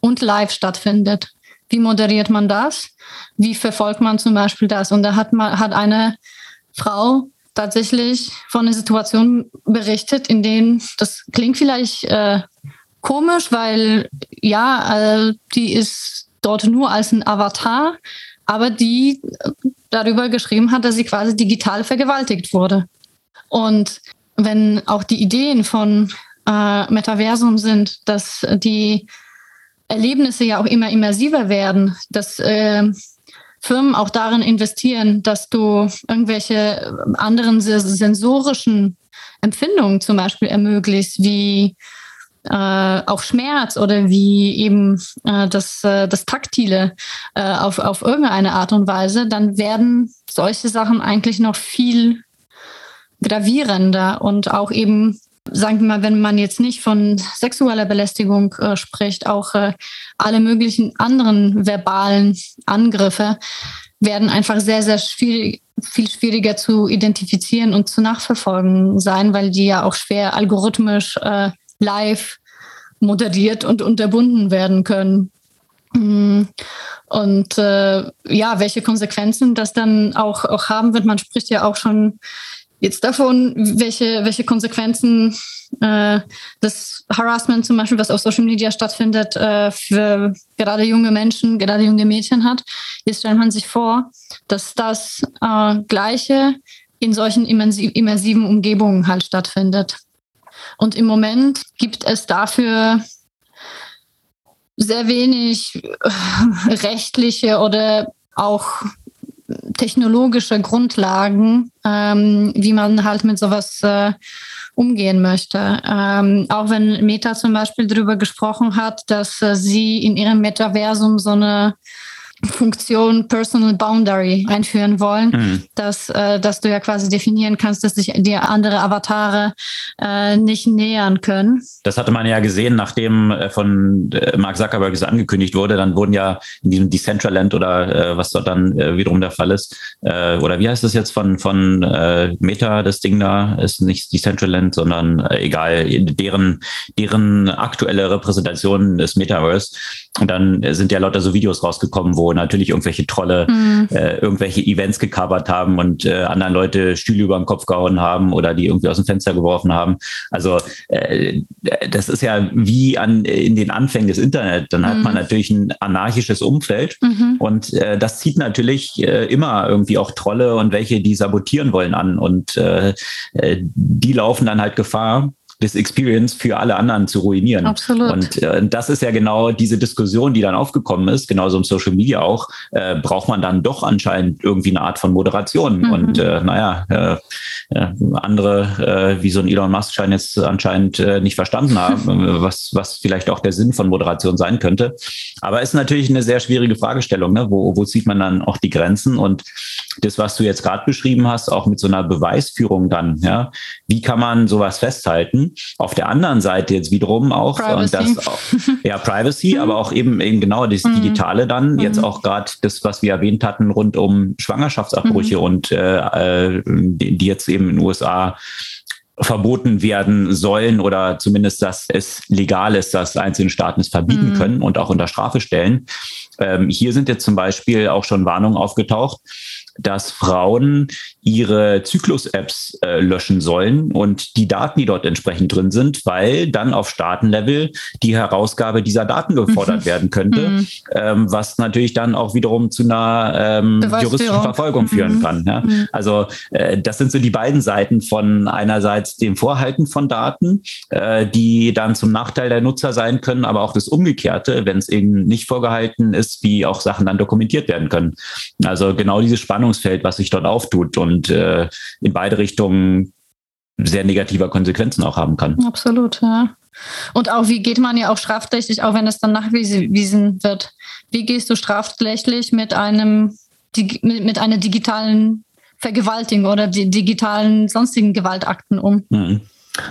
und live stattfindet. Wie moderiert man das? Wie verfolgt man zum Beispiel das? Und da hat, man, hat eine Frau tatsächlich von einer Situation berichtet, in denen das klingt vielleicht äh, komisch, weil ja, äh, die ist dort nur als ein Avatar, aber die darüber geschrieben hat, dass sie quasi digital vergewaltigt wurde. Und wenn auch die Ideen von äh, Metaversum sind, dass die Erlebnisse ja auch immer immersiver werden, dass äh, Firmen auch darin investieren, dass du irgendwelche anderen sensorischen Empfindungen zum Beispiel ermöglicht, wie äh, auch Schmerz oder wie eben äh, das, äh, das Taktile äh, auf, auf irgendeine Art und Weise, dann werden solche Sachen eigentlich noch viel gravierender und auch eben sagen wir mal, wenn man jetzt nicht von sexueller Belästigung äh, spricht, auch äh, alle möglichen anderen verbalen Angriffe werden einfach sehr, sehr schwierig, viel schwieriger zu identifizieren und zu nachverfolgen sein, weil die ja auch schwer algorithmisch äh, live moderiert und unterbunden werden können. Mm. Und äh, ja, welche Konsequenzen das dann auch, auch haben wird, man spricht ja auch schon jetzt davon, welche, welche Konsequenzen äh, das Harassment zum Beispiel, was auf Social Media stattfindet, äh, für gerade junge Menschen, gerade junge Mädchen hat. Jetzt stellt man sich vor, dass das äh, Gleiche in solchen immersiven Umgebungen halt stattfindet. Und im Moment gibt es dafür sehr wenig äh, rechtliche oder auch technologische Grundlagen, ähm, wie man halt mit sowas äh, umgehen möchte. Ähm, auch wenn Meta zum Beispiel darüber gesprochen hat, dass äh, sie in ihrem Metaversum so eine Funktion Personal Boundary einführen wollen, mhm. dass, äh, dass du ja quasi definieren kannst, dass sich dir andere Avatare äh, nicht nähern können. Das hatte man ja gesehen, nachdem äh, von äh, Mark Zuckerberg es angekündigt wurde, dann wurden ja in diesem Decentraland oder äh, was dort dann äh, wiederum der Fall ist, äh, oder wie heißt das jetzt von, von äh, Meta, das Ding da, ist nicht Decentraland, sondern äh, egal, deren, deren aktuelle Repräsentation des Metaverse. Und dann sind ja lauter so Videos rausgekommen, wo natürlich irgendwelche Trolle mhm. äh, irgendwelche Events gecovert haben und äh, anderen Leute Stühle über den Kopf gehauen haben oder die irgendwie aus dem Fenster geworfen haben. Also äh, das ist ja wie an in den Anfängen des Internet. Dann mhm. hat man natürlich ein anarchisches Umfeld mhm. und äh, das zieht natürlich äh, immer irgendwie auch Trolle und welche, die sabotieren wollen an und äh, äh die laufen dann halt Gefahr, das Experience für alle anderen zu ruinieren. Absolut. Und äh, das ist ja genau diese Diskussion, die dann aufgekommen ist, genauso im Social Media auch, äh, braucht man dann doch anscheinend irgendwie eine Art von Moderation. Mhm. Und äh, naja, äh, äh, andere äh, wie so ein Elon Musk scheinen jetzt anscheinend äh, nicht verstanden haben, was, was vielleicht auch der Sinn von Moderation sein könnte. Aber ist natürlich eine sehr schwierige Fragestellung. Ne? Wo, wo zieht man dann auch die Grenzen? Und das, was du jetzt gerade beschrieben hast, auch mit so einer Beweisführung dann, ja, wie kann man sowas festhalten? Auf der anderen Seite jetzt wiederum auch, Privacy. das auch, ja, Privacy, mhm. aber auch eben, eben genau das mhm. Digitale dann, mhm. jetzt auch gerade das, was wir erwähnt hatten, rund um Schwangerschaftsabbrüche mhm. und äh, äh die jetzt eben in den USA verboten werden sollen oder zumindest, dass es legal ist, dass einzelne Staaten es verbieten mhm. können und auch unter Strafe stellen. Ähm, hier sind jetzt zum Beispiel auch schon Warnungen aufgetaucht, dass Frauen ihre Zyklus-Apps äh, löschen sollen und die Daten, die dort entsprechend drin sind, weil dann auf Staatenlevel die Herausgabe dieser Daten gefordert mhm. werden könnte, mhm. ähm, was natürlich dann auch wiederum zu einer ähm, juristischen Verfolgung mhm. führen kann. Ja? Mhm. Also äh, das sind so die beiden Seiten von einerseits dem Vorhalten von Daten, äh, die dann zum Nachteil der Nutzer sein können, aber auch das Umgekehrte, wenn es eben nicht vorgehalten ist, wie auch Sachen dann dokumentiert werden können. Also genau dieses Spannungsfeld, was sich dort auftut und und äh, in beide Richtungen sehr negativer Konsequenzen auch haben kann. Absolut, ja. Und auch, wie geht man ja auch strafrechtlich, auch wenn es dann nachgewiesen wird, wie gehst du strafrechtlich mit einem mit einer digitalen Vergewaltigung oder die digitalen sonstigen Gewaltakten um? Mhm.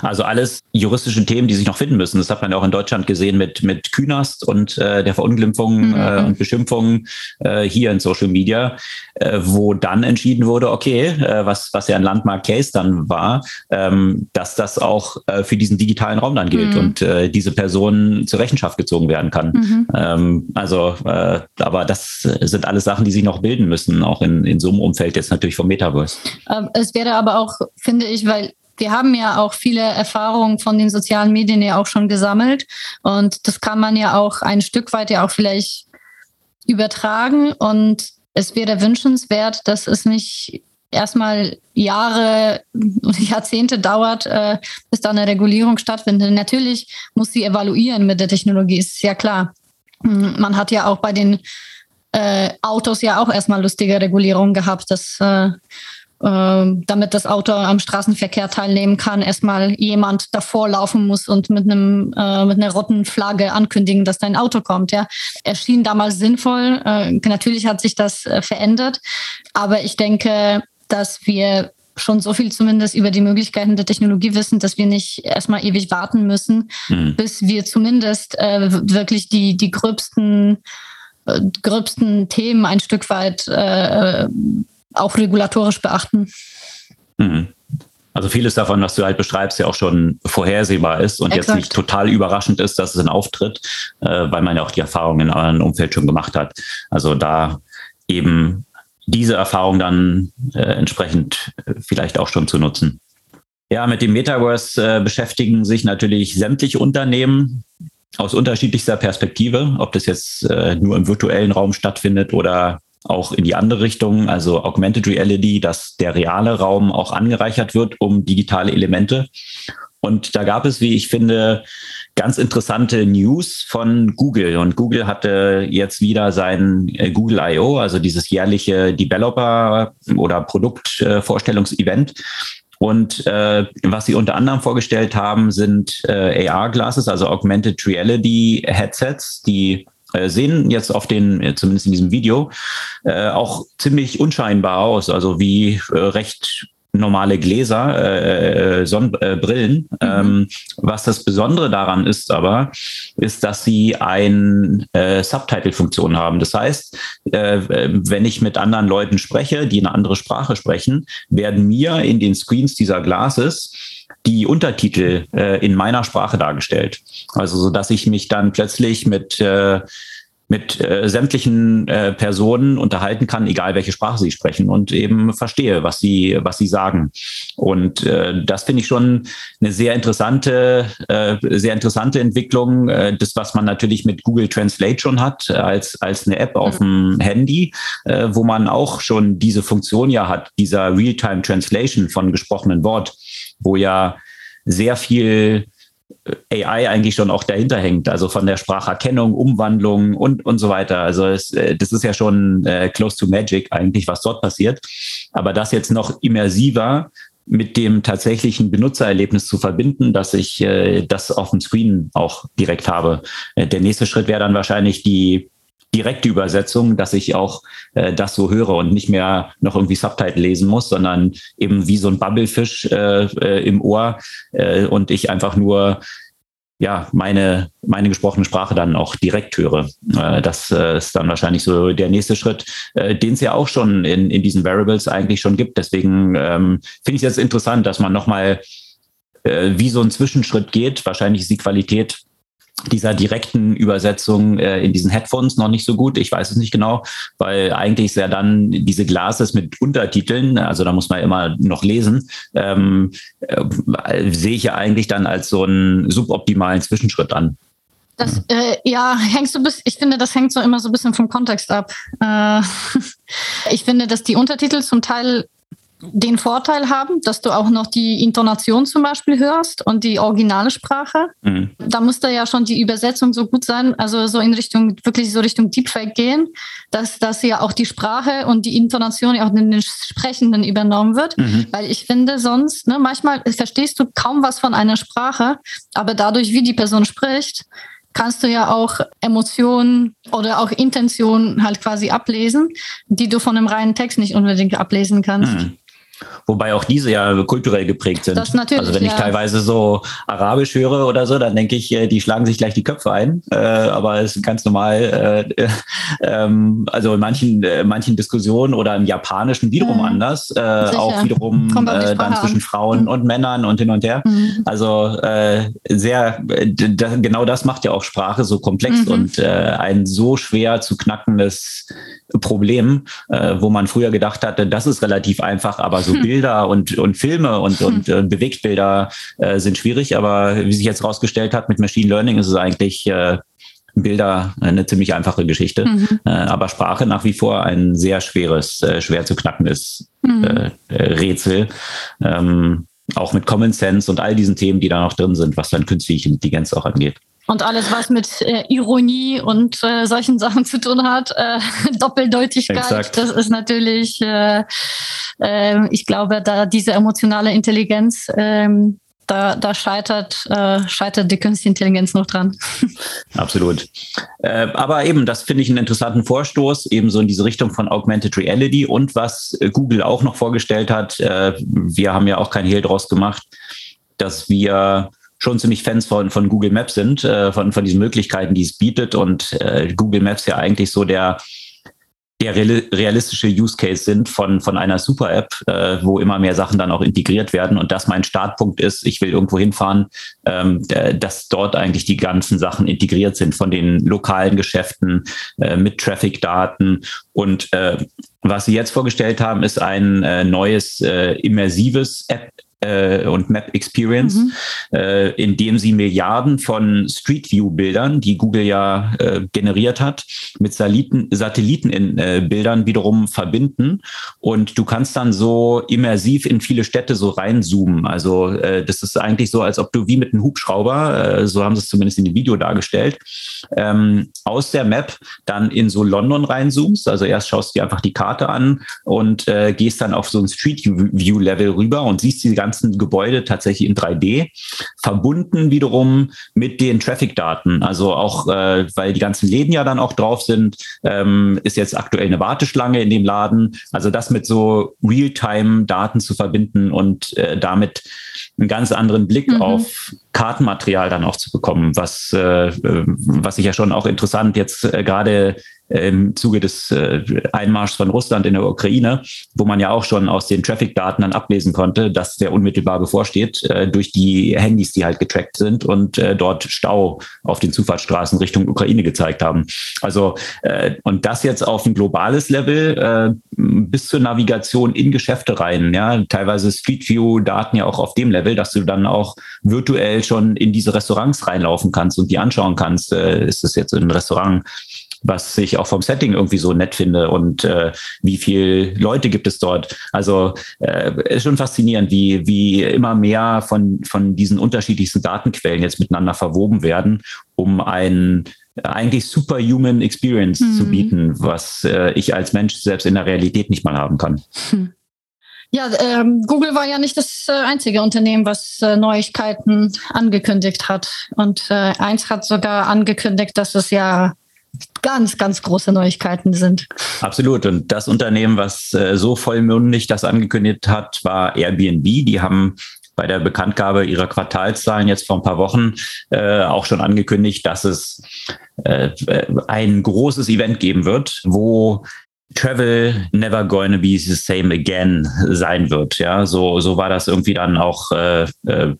Also alles juristische Themen, die sich noch finden müssen. Das hat man ja auch in Deutschland gesehen mit, mit Künast und äh, der Verunglimpfung mhm. äh, und Beschimpfung äh, hier in Social Media, äh, wo dann entschieden wurde, okay, äh, was, was ja ein Landmark-Case dann war, ähm, dass das auch äh, für diesen digitalen Raum dann gilt mhm. und äh, diese Person zur Rechenschaft gezogen werden kann. Mhm. Ähm, also, äh, aber das sind alles Sachen, die sich noch bilden müssen, auch in, in so einem Umfeld jetzt natürlich vom Metaverse. Ähm, es wäre aber auch, finde ich, weil wir haben ja auch viele Erfahrungen von den sozialen Medien ja auch schon gesammelt und das kann man ja auch ein Stück weit ja auch vielleicht übertragen und es wäre wünschenswert, dass es nicht erstmal Jahre und Jahrzehnte dauert, äh, bis da eine Regulierung stattfindet. Natürlich muss sie evaluieren mit der Technologie, ist ja klar. Hm, man hat ja auch bei den äh, Autos ja auch erstmal lustige Regulierungen gehabt, dass äh, damit das Auto am Straßenverkehr teilnehmen kann, erstmal jemand davor laufen muss und mit einem äh, mit einer roten Flagge ankündigen, dass dein Auto kommt. Ja, erschien damals sinnvoll. Äh, natürlich hat sich das äh, verändert, aber ich denke, dass wir schon so viel zumindest über die Möglichkeiten der Technologie wissen, dass wir nicht erstmal ewig warten müssen, mhm. bis wir zumindest äh, wirklich die die gröbsten äh, gröbsten Themen ein Stück weit äh, auch regulatorisch beachten. Mhm. Also vieles davon, was du halt beschreibst, ja auch schon vorhersehbar ist und Exakt. jetzt nicht total überraschend ist, dass es ein auftritt, äh, weil man ja auch die Erfahrung in einem Umfeld schon gemacht hat. Also da eben diese Erfahrung dann äh, entsprechend äh, vielleicht auch schon zu nutzen. Ja, mit dem Metaverse beschäftigen sich natürlich sämtliche Unternehmen aus unterschiedlichster Perspektive, ob das jetzt nur im virtuellen Raum stattfindet oder auch in die andere Richtung, also Augmented Reality, dass der reale Raum auch angereichert wird um digitale Elemente. Und da gab es, wie ich finde, ganz interessante News von Google. Und Google hatte jetzt wieder sein äh, Google I.O., also dieses jährliche Developer- oder Produktvorstellungsevent. Und äh, was sie unter anderem vorgestellt haben, sind äh, AR-Glasses, also Augmented Reality Headsets, die sehen jetzt auf den, äh, zumindest in diesem Video, äh, auch ziemlich unscheinbar aus, also wie äh, recht normale Gläser, äh, Sonnenbrillen. Mhm. Ähm, was das Besondere daran ist aber, ist, dass sie ein äh, Subtitle-Funktion haben. Das heißt, äh, wenn ich mit anderen Leuten spreche, die eine andere Sprache sprechen, werden mir in den Screens dieser Glasses die Untertitel äh, in meiner Sprache dargestellt. Also so, dass ich mich dann plötzlich mit äh, mit äh, sämtlichen äh, Personen unterhalten kann, egal welche Sprache sie sprechen und eben verstehe, was sie was sie sagen. Und äh, das finde ich schon eine sehr interessante äh, sehr interessante Entwicklung, äh, das was man natürlich mit Google Translate schon hat als als eine App auf dem Handy, äh, wo man auch schon diese Funktion ja hat, dieser Realtime Translation von gesprochenen Wort wo ja sehr viel äh, AI eigentlich schon auch dahinter hängt, also von der Spracherkennung, Umwandlung und, und so weiter. Also es, äh, das ist ja schon äh, close to magic eigentlich, was dort passiert. Aber das jetzt noch immersiver mit dem tatsächlichen Benutzererlebnis zu verbinden, dass ich äh, das auf dem Screen auch direkt habe. Äh, der nächste Schritt wäre dann wahrscheinlich die direkte Übersetzung, dass ich auch äh, das so höre und nicht mehr noch irgendwie Subtitle lesen muss, sondern eben wie so ein Bubblefisch äh, äh, im Ohr äh, und ich einfach nur ja meine meine gesprochene Sprache dann auch direkt höre. Äh, das äh, ist dann wahrscheinlich so der nächste Schritt, äh, den es ja auch schon in in diesen Variables eigentlich schon gibt. Deswegen ähm, finde ich es jetzt interessant, dass man noch mal äh, wie so ein Zwischenschritt geht. Wahrscheinlich ist die Qualität dieser direkten Übersetzung äh, in diesen Headphones noch nicht so gut. Ich weiß es nicht genau, weil eigentlich ist ja dann diese Glases mit Untertiteln, also da muss man immer noch lesen, ähm, äh, sehe ich ja eigentlich dann als so einen suboptimalen Zwischenschritt an. Das, äh, ja, hängst du bis, ich finde, das hängt so immer so ein bisschen vom Kontext ab. Äh, ich finde, dass die Untertitel zum Teil den Vorteil haben, dass du auch noch die Intonation zum Beispiel hörst und die originale Sprache. Mhm. Da muss da ja schon die Übersetzung so gut sein, also so in Richtung, wirklich so Richtung Deepfake gehen, dass, dass ja auch die Sprache und die Intonation auch in den Sprechenden übernommen wird. Mhm. Weil ich finde sonst, ne, manchmal verstehst du kaum was von einer Sprache, aber dadurch, wie die Person spricht, kannst du ja auch Emotionen oder auch Intentionen halt quasi ablesen, die du von einem reinen Text nicht unbedingt ablesen kannst. Mhm. Wobei auch diese ja kulturell geprägt sind. Das natürlich, also wenn ich ja. teilweise so Arabisch höre oder so, dann denke ich, äh, die schlagen sich gleich die Köpfe ein. Äh, aber es ist ganz normal. Äh, äh, ähm, also in manchen, äh, manchen Diskussionen oder im Japanischen wiederum Mhm. anders. Äh, auch wiederum dann zwischen. Frauen Mhm. und Männern und hin und her. Mhm. Also sehr, genau das macht ja auch Sprache so komplex Mhm. und ein so schwer zu knackendes Problem, wo man früher gedacht hatte, das ist relativ einfach, aber so Hm. Bilder und, und Filme und, und äh, Bewegtbilder äh, sind schwierig. Aber wie sich jetzt rausgestellt hat, mit Machine Learning ist es eigentlich äh, Bilder eine ziemlich einfache Geschichte. Mhm. Äh, aber Sprache nach wie vor ein sehr schweres, äh, schwer zu knackendes Mhm. äh, Rätsel. Ähm, auch mit Common Sense und all diesen Themen, die da noch drin sind, was dann künstliche Intelligenz auch angeht. Und alles, was mit äh, Ironie und äh, solchen Sachen zu tun hat, äh, Doppeldeutigkeit, Exakt. das ist natürlich, äh, äh, ich glaube, da diese emotionale Intelligenz, ähm, da, da scheitert, äh, scheitert die künstliche Intelligenz noch dran. Absolut. Äh, aber eben, das finde ich einen interessanten Vorstoß, eben so in diese Richtung von Augmented Reality und was äh, Google auch noch vorgestellt hat. Äh, wir haben ja auch kein Hehl draus gemacht, dass wir schon ziemlich Fans von, von Google Maps sind, äh, von, von diesen Möglichkeiten, die es bietet. Und äh, Google Maps ja eigentlich so der der reali- realistische Use Case sind von, von einer Super-App, äh, wo immer mehr Sachen dann auch integriert werden. Und das mein Startpunkt ist, ich will irgendwo hinfahren, ähm, äh, dass dort eigentlich die ganzen Sachen integriert sind von den lokalen Geschäften äh, mit Traffic-Daten. Und äh, was sie jetzt vorgestellt haben, ist ein äh, neues äh, immersives App äh, und Map Experience, Mhm. äh, in dem sie Milliarden von Street View Bildern, die Google ja äh, generiert hat, mit Satelliten, Satelliten in äh, Bildern wiederum verbinden und du kannst dann so immersiv in viele Städte so reinzoomen. Also äh, das ist eigentlich so, als ob du wie mit einem Hubschrauber, äh, so haben sie es zumindest in dem Video dargestellt, ähm, aus der Map dann in so London reinzoomst. Also erst schaust du dir einfach die Karte an und äh, gehst dann auf so ein Street View Level rüber und siehst die ganzen Gebäude tatsächlich in 3D, verbunden wiederum mit den Traffic-Daten. Also auch, äh, weil die ganzen Läden ja dann auch drauf sind, ähm, ist jetzt aktuell eine Warteschlange in dem Laden. Also das mit so Realtime-Daten zu verbinden und äh, damit einen ganz anderen Blick Mhm. auf Kartenmaterial dann auch zu bekommen, was, äh, äh, was ich ja schon auch interessant jetzt äh, gerade im Zuge des äh, Einmarschs von Russland in der Ukraine, wo man ja auch schon aus den Traffic-Daten dann ablesen konnte, dass der unmittelbar bevorsteht, äh, durch die Handys, die halt getrackt sind und äh, dort Stau auf den Zufahrtsstraßen Richtung Ukraine gezeigt haben. Also äh, und das jetzt auf ein globales Level bis zur Navigation in Geschäfte rein, ja, teilweise Street View Daten ja auch auf dem Level, dass du dann auch virtuell schon in diese Restaurants reinlaufen kannst und die anschauen kannst. Ist das jetzt ein Restaurant, was ich auch vom Setting irgendwie so nett finde und äh, wie viel Leute gibt es dort. Also äh, ist schon faszinierend, wie, wie immer mehr von, von diesen unterschiedlichsten Datenquellen jetzt miteinander verwoben werden, um ein eigentlich superhuman Experience Mhm. zu bieten, was äh, ich als Mensch selbst in der Realität nicht mal haben kann. Ja, ähm, Google war ja nicht das äh, einzige Unternehmen, was äh, Neuigkeiten angekündigt hat. Und äh, eins hat sogar angekündigt, dass es ja ganz, ganz große Neuigkeiten sind. Absolut. Und das Unternehmen, was äh, so vollmundig das angekündigt hat, war Airbnb. Die haben bei der Bekanntgabe ihrer Quartalszahlen jetzt vor ein paar Wochen äh, auch schon angekündigt, dass es äh, ein großes Event geben wird, wo Travel never gonna be the same again sein wird. Ja, so, so war das irgendwie dann auch äh, äh,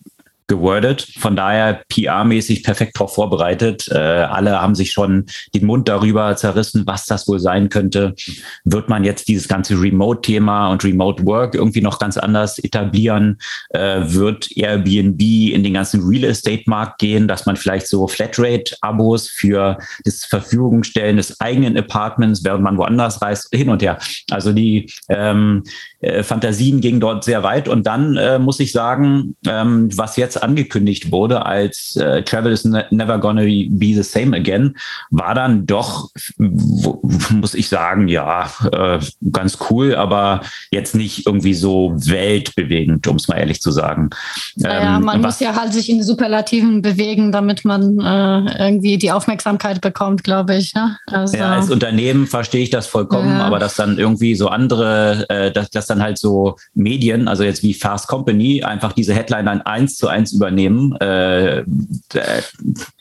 gewordet. Von daher PR-mäßig perfekt darauf vorbereitet. Äh, alle haben sich schon den Mund darüber zerrissen, was das wohl sein könnte. Wird man jetzt dieses ganze Remote-Thema und Remote Work irgendwie noch ganz anders etablieren? Äh, wird Airbnb in den ganzen Real Estate-Markt gehen, dass man vielleicht so Flatrate-Abos für das Verfügungstellen des eigenen Apartments, während man woanders reist, hin und her. Also die ähm, äh, Fantasien gingen dort sehr weit. Und dann äh, muss ich sagen, ähm, was jetzt angekündigt wurde als äh, Travel is ne never gonna be the same again, war dann doch, muss ich sagen, ja, äh, ganz cool, aber jetzt nicht irgendwie so weltbewegend, um es mal ehrlich zu sagen. Naja, ähm, man muss ja halt sich in Superlativen bewegen, damit man äh, irgendwie die Aufmerksamkeit bekommt, glaube ich. Ne? Also, ja, als Unternehmen verstehe ich das vollkommen, ja. aber dass dann irgendwie so andere, äh, dass, dass dann halt so Medien, also jetzt wie Fast Company, einfach diese Headline dann eins zu eins übernehmen. Äh, äh,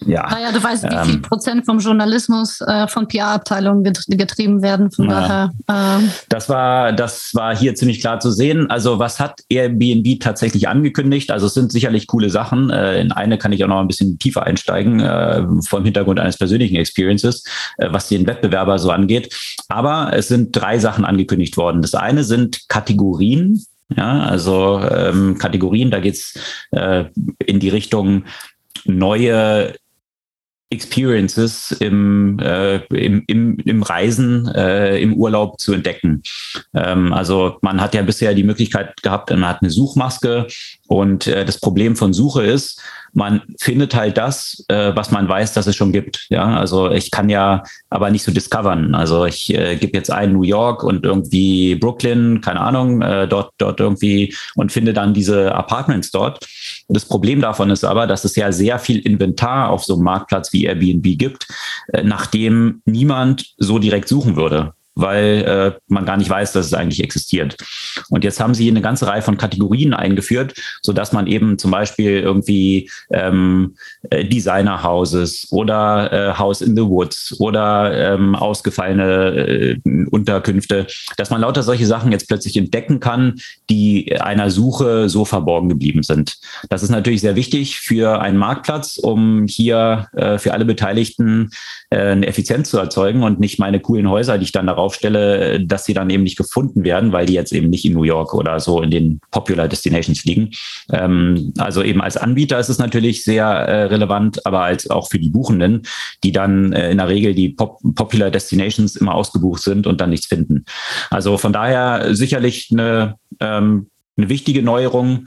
ja. Naja, du weißt, wie ähm, viel Prozent vom Journalismus äh, von PR-Abteilungen getrieben werden. Von daher. Äh, das war, das war hier ziemlich klar zu sehen. Also was hat Airbnb tatsächlich angekündigt? Also es sind sicherlich coole Sachen. Äh, in eine kann ich auch noch ein bisschen tiefer einsteigen, äh, vom Hintergrund eines persönlichen Experiences, äh, was den Wettbewerber so angeht. Aber es sind drei Sachen angekündigt worden. Das eine sind Kategorien. Ja, also ähm, Kategorien, da geht's äh, in die Richtung neue Experiences im, äh, im, im, im Reisen, äh, im Urlaub zu entdecken. Ähm, also man hat ja bisher die Möglichkeit gehabt, man hat eine Suchmaske und äh, das Problem von Suche ist, man findet halt das, äh, was man weiß, dass es schon gibt. Ja, also ich kann ja aber nicht so discovern. Also ich äh, gebe jetzt ein New York und irgendwie Brooklyn, keine Ahnung, äh, dort, dort irgendwie und finde dann diese Apartments dort. Das Problem davon ist aber, dass es ja sehr viel Inventar auf so einem Marktplatz wie Airbnb gibt, äh, nachdem niemand so direkt suchen würde weil äh, man gar nicht weiß, dass es eigentlich existiert. Und jetzt haben sie eine ganze Reihe von Kategorien eingeführt, so dass man eben zum Beispiel irgendwie ähm, äh, Designerhouses oder äh, House in the Woods oder ähm, ausgefallene äh, Unterkünfte, dass man lauter solche Sachen jetzt plötzlich entdecken kann, die einer Suche so verborgen geblieben sind. Das ist natürlich sehr wichtig für einen Marktplatz, um hier äh, für alle Beteiligten äh, eine Effizienz zu erzeugen und nicht meine coolen Häuser, die ich dann darauf aufstelle, dass sie dann eben nicht gefunden werden, weil die jetzt eben nicht in New York oder so in den Popular Destinations liegen. Ähm, also eben als Anbieter ist es natürlich sehr äh, relevant, aber als auch für die Buchenden, die dann äh, in der Regel die Pop Popular Destinations immer ausgebucht sind und dann nichts finden. Also von daher sicherlich eine ähm, eine wichtige Neuerung.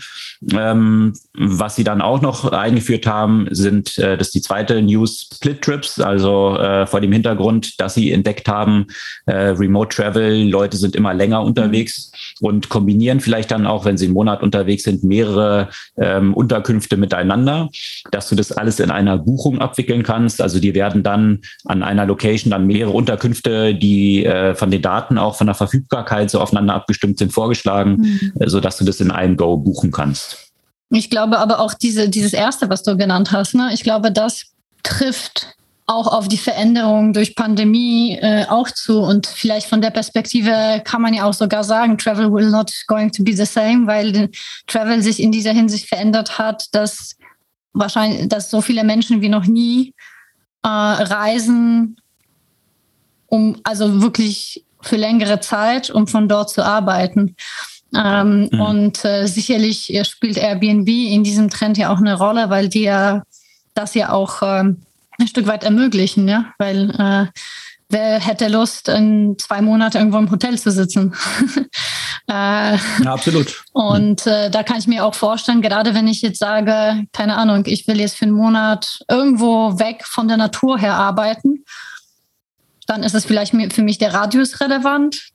Ähm, was sie dann auch noch eingeführt haben, sind, äh, das ist die zweite News Split Trips, also äh, vor dem Hintergrund, dass sie entdeckt haben, äh, Remote Travel, Leute sind immer länger unterwegs und kombinieren vielleicht dann auch, wenn sie einen Monat unterwegs sind, mehrere ähm, Unterkünfte miteinander, dass du das alles in einer Buchung abwickeln kannst. Also die werden dann an einer Location dann mehrere Unterkünfte, die äh, von den Daten auch von der Verfügbarkeit so aufeinander abgestimmt sind, vorgeschlagen, mhm. Äh, sodass du das in einem Go buchen kannst. Ich glaube aber auch diese, dieses erste, was du genannt hast, ne? ich glaube, das trifft auch auf die Veränderung durch Pandemie äh, auch zu. Und vielleicht von der Perspektive kann man ja auch sogar sagen, Travel will not going to be the same, weil Travel sich in dieser Hinsicht verändert hat, dass wahrscheinlich, dass so viele Menschen wie noch nie äh, reisen, um also wirklich für längere Zeit, um von dort zu arbeiten. Ähm, mhm. Und äh, sicherlich spielt Airbnb in diesem Trend ja auch eine Rolle, weil die ja das ja auch ähm, ein Stück weit ermöglichen, ja, weil äh, wer hätte Lust, in zwei Monate irgendwo im Hotel zu sitzen? äh, ja, absolut. Und äh, da kann ich mir auch vorstellen, gerade wenn ich jetzt sage, keine Ahnung, ich will jetzt für einen Monat irgendwo weg von der Natur her arbeiten, dann ist es vielleicht für mich der Radius relevant.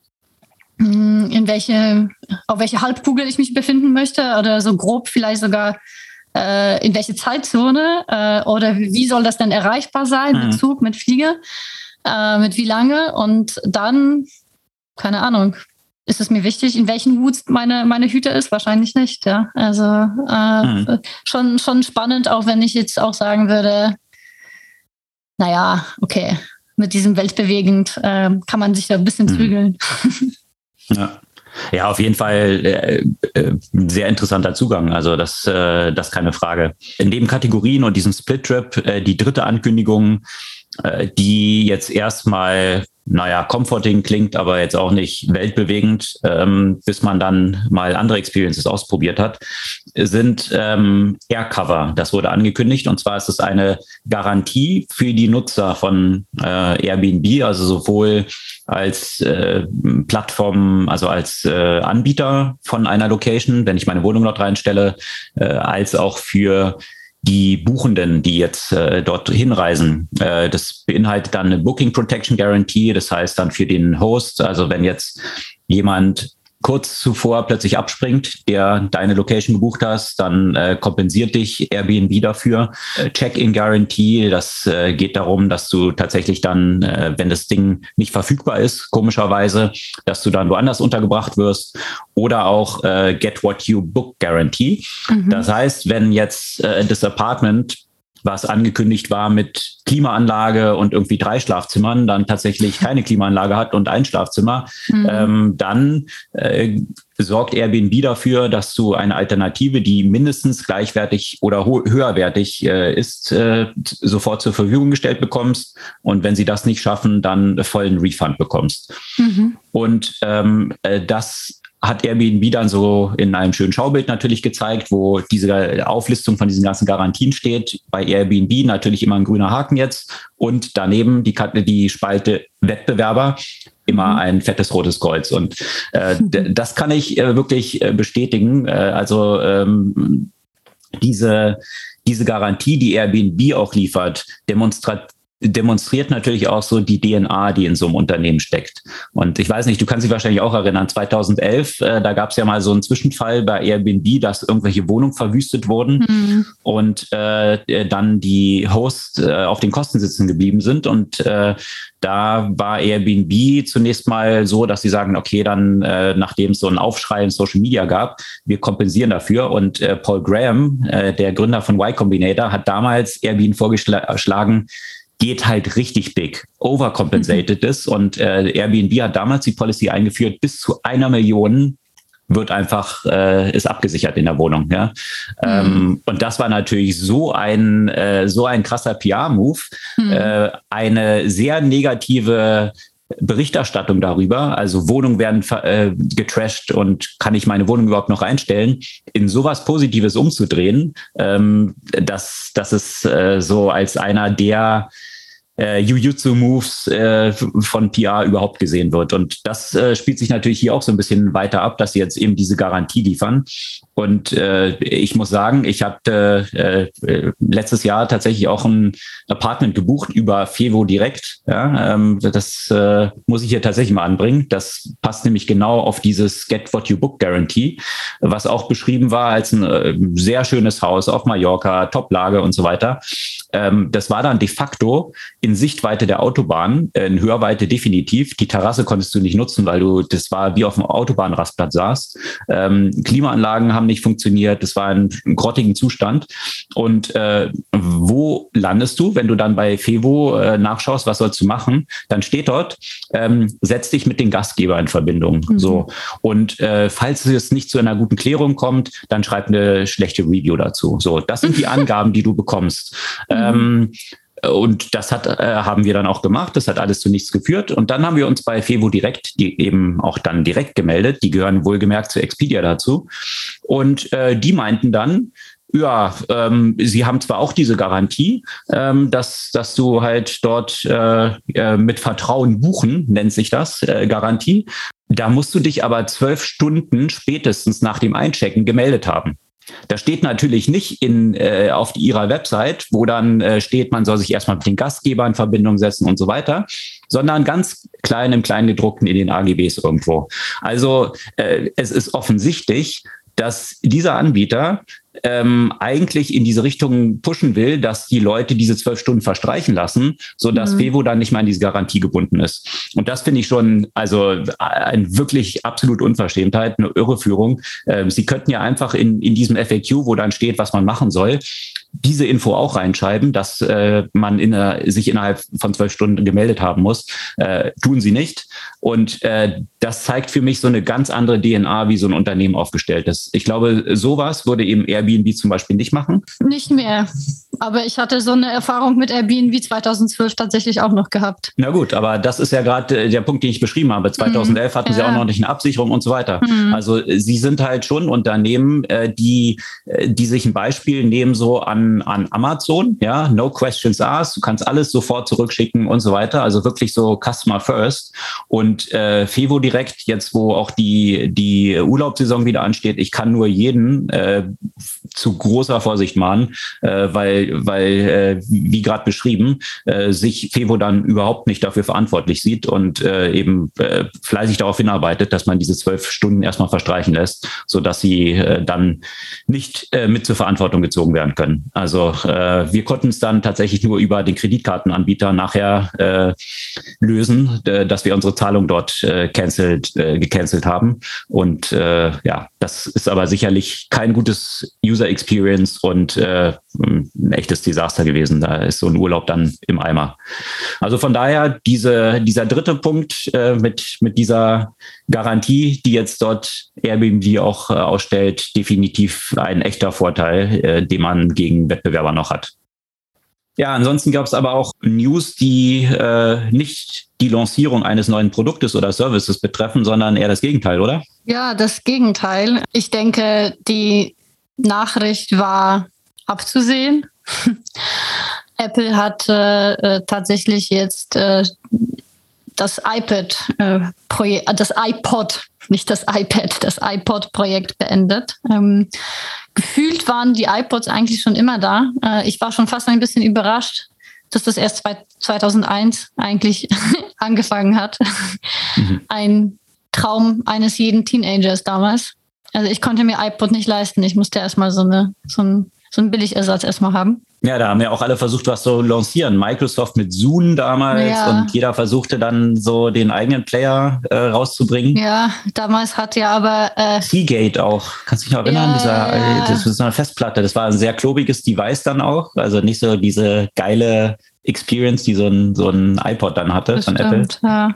Hm, in welche, auf welche Halbkugel ich mich befinden möchte oder so grob vielleicht sogar äh, in welche Zeitzone äh, oder wie soll das denn erreichbar sein mhm. mit Zug, mit Flieger, äh, mit wie lange und dann, keine Ahnung, ist es mir wichtig, in welchen Woods meine, meine Hüte ist? Wahrscheinlich nicht, ja. Also äh, mhm. schon, schon spannend, auch wenn ich jetzt auch sagen würde, naja, okay, mit diesem Weltbewegend äh, kann man sich da ein bisschen mhm. Ja. Ja, auf jeden Fall äh, äh, sehr interessanter Zugang. Also das, äh, das keine Frage. In den Kategorien und diesem Split Trip, äh, die dritte Ankündigung, äh, die jetzt erstmal naja, comforting klingt, aber jetzt auch nicht weltbewegend, ähm, bis man dann mal andere Experiences ausprobiert hat, sind ähm, Aircover. Das wurde angekündigt und zwar ist es eine Garantie für die Nutzer von äh, Airbnb, also sowohl als äh, Plattform, also als äh, Anbieter von einer Location, wenn ich meine Wohnung dort reinstelle, äh, als auch für die Buchenden, die jetzt äh, dort hinreisen. Äh, das beinhaltet dann eine Booking Protection Guarantee, das heißt dann für den Host, also wenn jetzt jemand kurz zuvor plötzlich abspringt, der deine Location gebucht hast, dann äh, kompensiert dich Airbnb dafür. Äh, Check-in-Guarantee, das äh, geht darum, dass du tatsächlich dann, äh, wenn das Ding nicht verfügbar ist, komischerweise, dass du dann woanders untergebracht wirst. Oder auch äh, Get What You Book Guarantee. Mhm. Das heißt, wenn jetzt äh, das Apartment was angekündigt war mit Klimaanlage und irgendwie drei Schlafzimmern, dann tatsächlich keine Klimaanlage hat und ein Schlafzimmer, mhm. ähm, dann äh, sorgt Airbnb dafür, dass du eine Alternative, die mindestens gleichwertig oder höherwertig äh, ist, äh, sofort zur Verfügung gestellt bekommst. Und wenn sie das nicht schaffen, dann vollen Refund bekommst. Mhm. Und ähm, äh, das hat Airbnb dann so in einem schönen Schaubild natürlich gezeigt, wo diese Auflistung von diesen ganzen Garantien steht. Bei Airbnb natürlich immer ein grüner Haken jetzt und daneben die, die Spalte Wettbewerber immer mhm. ein fettes rotes Kreuz. Und äh, das kann ich äh, wirklich äh, bestätigen. Äh, also ähm, diese diese Garantie, die Airbnb auch liefert, demonstriert demonstriert natürlich auch so die DNA, die in so einem Unternehmen steckt. Und ich weiß nicht, du kannst dich wahrscheinlich auch erinnern, 2011, äh, da gab es ja mal so einen Zwischenfall bei Airbnb, dass irgendwelche Wohnungen verwüstet wurden mhm. und äh, dann die Hosts äh, auf den Kosten sitzen geblieben sind. Und äh, da war Airbnb zunächst mal so, dass sie sagen, okay, dann äh, nachdem es so einen Aufschrei in Social Media gab, wir kompensieren dafür. Und äh, Paul Graham, äh, der Gründer von Y Combinator, hat damals Airbnb vorgeschlagen, geht halt richtig big, overcompensated mhm. ist. Und äh, Airbnb hat damals die Policy eingeführt, bis zu einer Million wird einfach, äh, ist abgesichert in der Wohnung. Ja? Mhm. Ähm, und das war natürlich so ein, äh, so ein krasser PR-Move, mhm. äh, eine sehr negative Berichterstattung darüber, also Wohnungen werden äh, getrashed und kann ich meine Wohnung überhaupt noch einstellen, in sowas Positives umzudrehen, ähm, dass das ist äh, so als einer der äh, Jujutsu-Moves äh, von PR überhaupt gesehen wird. Und das äh, spielt sich natürlich hier auch so ein bisschen weiter ab, dass sie jetzt eben diese Garantie liefern. Und äh, ich muss sagen, ich habe äh, letztes Jahr tatsächlich auch ein Apartment gebucht über Fevo direkt. Ja, ähm, das äh, muss ich hier tatsächlich mal anbringen. Das passt nämlich genau auf dieses Get What You Book Guarantee, was auch beschrieben war als ein äh, sehr schönes Haus auf Mallorca, Toplage und so weiter. Ähm, das war dann de facto in Sichtweite der Autobahn, äh, in Hörweite definitiv. Die Terrasse konntest du nicht nutzen, weil du, das war wie auf dem Autobahnrastplatz saßt. Ähm, Klimaanlagen haben nicht funktioniert, das war ein, ein grottigen Zustand. Und äh, wo landest du, wenn du dann bei Fevo äh, nachschaust, was sollst du machen? Dann steht dort, ähm, setz dich mit den Gastgeber in Verbindung. Mhm. So. Und äh, falls es nicht zu einer guten Klärung kommt, dann schreib eine schlechte Review dazu. So, das sind die Angaben, die du bekommst. Mhm. Ähm, und das hat, äh, haben wir dann auch gemacht. Das hat alles zu nichts geführt. Und dann haben wir uns bei Fevo direkt, die eben auch dann direkt gemeldet. Die gehören wohlgemerkt zu Expedia dazu. Und äh, die meinten dann, ja, ähm, sie haben zwar auch diese Garantie, ähm, dass, dass du halt dort äh, äh, mit Vertrauen buchen, nennt sich das, äh, Garantie. Da musst du dich aber zwölf Stunden spätestens nach dem Einchecken gemeldet haben. Da steht natürlich nicht in, äh, auf ihrer Website, wo dann äh, steht, man soll sich erstmal mit den Gastgebern in Verbindung setzen und so weiter, sondern ganz klein im Kleingedruckten in den AGBs irgendwo. Also äh, es ist offensichtlich, dass dieser Anbieter ähm, eigentlich in diese Richtung pushen will, dass die Leute diese zwölf Stunden verstreichen lassen, so dass mhm. Fevo dann nicht mal an diese Garantie gebunden ist. Und das finde ich schon, also ein wirklich absolut Unverschämtheit, eine Irreführung. Ähm, Sie könnten ja einfach in, in diesem FAQ, wo dann steht, was man machen soll, diese Info auch reinschreiben, dass äh, man in, äh, sich innerhalb von zwölf Stunden gemeldet haben muss. Äh, tun sie nicht. Und äh, das zeigt für mich so eine ganz andere DNA, wie so ein Unternehmen aufgestellt ist. Ich glaube, sowas würde eben Airbnb zum Beispiel nicht machen. Nicht mehr. Aber ich hatte so eine Erfahrung mit Airbnb 2012 tatsächlich auch noch gehabt. Na gut, aber das ist ja gerade äh, der Punkt, den ich beschrieben habe. 2011 mhm. hatten ja. sie auch noch nicht eine Absicherung und so weiter. Mhm. Also sie sind halt schon Unternehmen, äh, die, äh, die sich ein Beispiel nehmen so an, an Amazon. Ja, no questions asked. Du kannst alles sofort zurückschicken und so weiter. Also wirklich so Customer First. Und äh, Fevo direkt, jetzt wo auch die, die Urlaubssaison wieder ansteht, ich kann nur jeden äh, zu großer Vorsicht mahnen, äh, weil, weil äh, wie gerade beschrieben, äh, sich Fevo dann überhaupt nicht dafür verantwortlich sieht und äh, eben äh, fleißig darauf hinarbeitet, dass man diese zwölf Stunden erstmal verstreichen lässt, so dass sie äh, dann nicht äh, mit zur Verantwortung gezogen werden können. Also äh, wir konnten es dann tatsächlich nur über den Kreditkartenanbieter nachher äh, lösen, dass wir unsere Zahlung dort äh, cancelled, äh, gecancelt haben. Und äh, ja, das ist aber sicherlich kein gutes User Experience und äh, ein echtes Desaster gewesen. Da ist so ein Urlaub dann im Eimer. Also von daher diese, dieser dritte Punkt äh, mit, mit dieser Garantie, die jetzt dort Airbnb auch äh, ausstellt, definitiv ein echter Vorteil, äh, den man gegen Wettbewerber noch hat. Ja, ansonsten gab es aber auch News, die äh, nicht die Lancierung eines neuen Produktes oder Services betreffen, sondern eher das Gegenteil, oder? Ja, das Gegenteil. Ich denke, die Nachricht war abzusehen. Apple hat äh, tatsächlich jetzt äh, das iPad äh, Projekt, das iPod, nicht das iPad, das iPod-Projekt beendet. Ähm, gefühlt waren die iPods eigentlich schon immer da. Äh, ich war schon fast ein bisschen überrascht, dass das erst 2001 eigentlich angefangen hat. Mhm. Ein Traum eines jeden Teenagers damals. Also ich konnte mir iPod nicht leisten. Ich musste erstmal so, eine, so, ein, so einen Billigersatz erstmal haben. Ja, da haben ja auch alle versucht, was zu lancieren. Microsoft mit Zoom damals ja. und jeder versuchte dann so den eigenen Player äh, rauszubringen. Ja, damals hat ja aber äh, Seagate auch. Kannst du dich noch erinnern? Ja, Dieser, ja. Das ist eine Festplatte. Das war ein sehr klobiges Device dann auch. Also nicht so diese geile Experience, die so ein, so ein iPod dann hatte das von stimmt, Apple. Ja,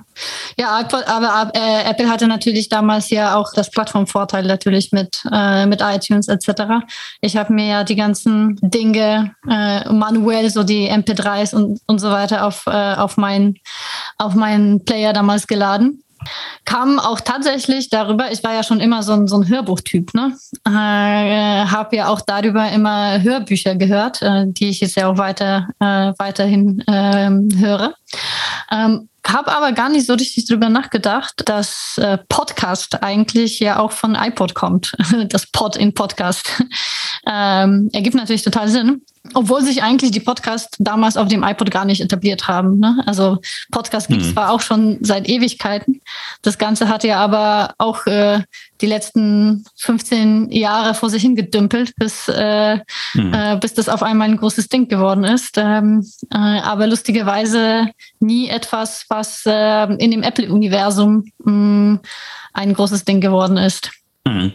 ja iPod, aber äh, Apple hatte natürlich damals ja auch das Plattformvorteil natürlich mit, äh, mit iTunes etc. Ich habe mir ja die ganzen Dinge äh, manuell, so die MP3s und, und so weiter auf, äh, auf, mein, auf meinen Player damals geladen kam auch tatsächlich darüber, ich war ja schon immer so ein, so ein Hörbuchtyp, ne? Äh, habe ja auch darüber immer Hörbücher gehört, äh, die ich jetzt ja auch weiter, äh, weiterhin ähm, höre. Ähm, habe aber gar nicht so richtig drüber nachgedacht, dass äh, Podcast eigentlich ja auch von iPod kommt. Das Pod in Podcast. ähm, ergibt natürlich total Sinn. Obwohl sich eigentlich die Podcasts damals auf dem iPod gar nicht etabliert haben. Ne? Also Podcast gibt es mhm. zwar auch schon seit Ewigkeiten. Das Ganze hat ja aber auch äh, die letzten 15 Jahre vor sich hingedümpelt, bis, äh, mhm. äh, bis das auf einmal ein großes Ding geworden ist. Ähm, äh, aber lustigerweise nie etwas, was äh, in dem Apple-Universum mm, ein großes Ding geworden ist. Mhm.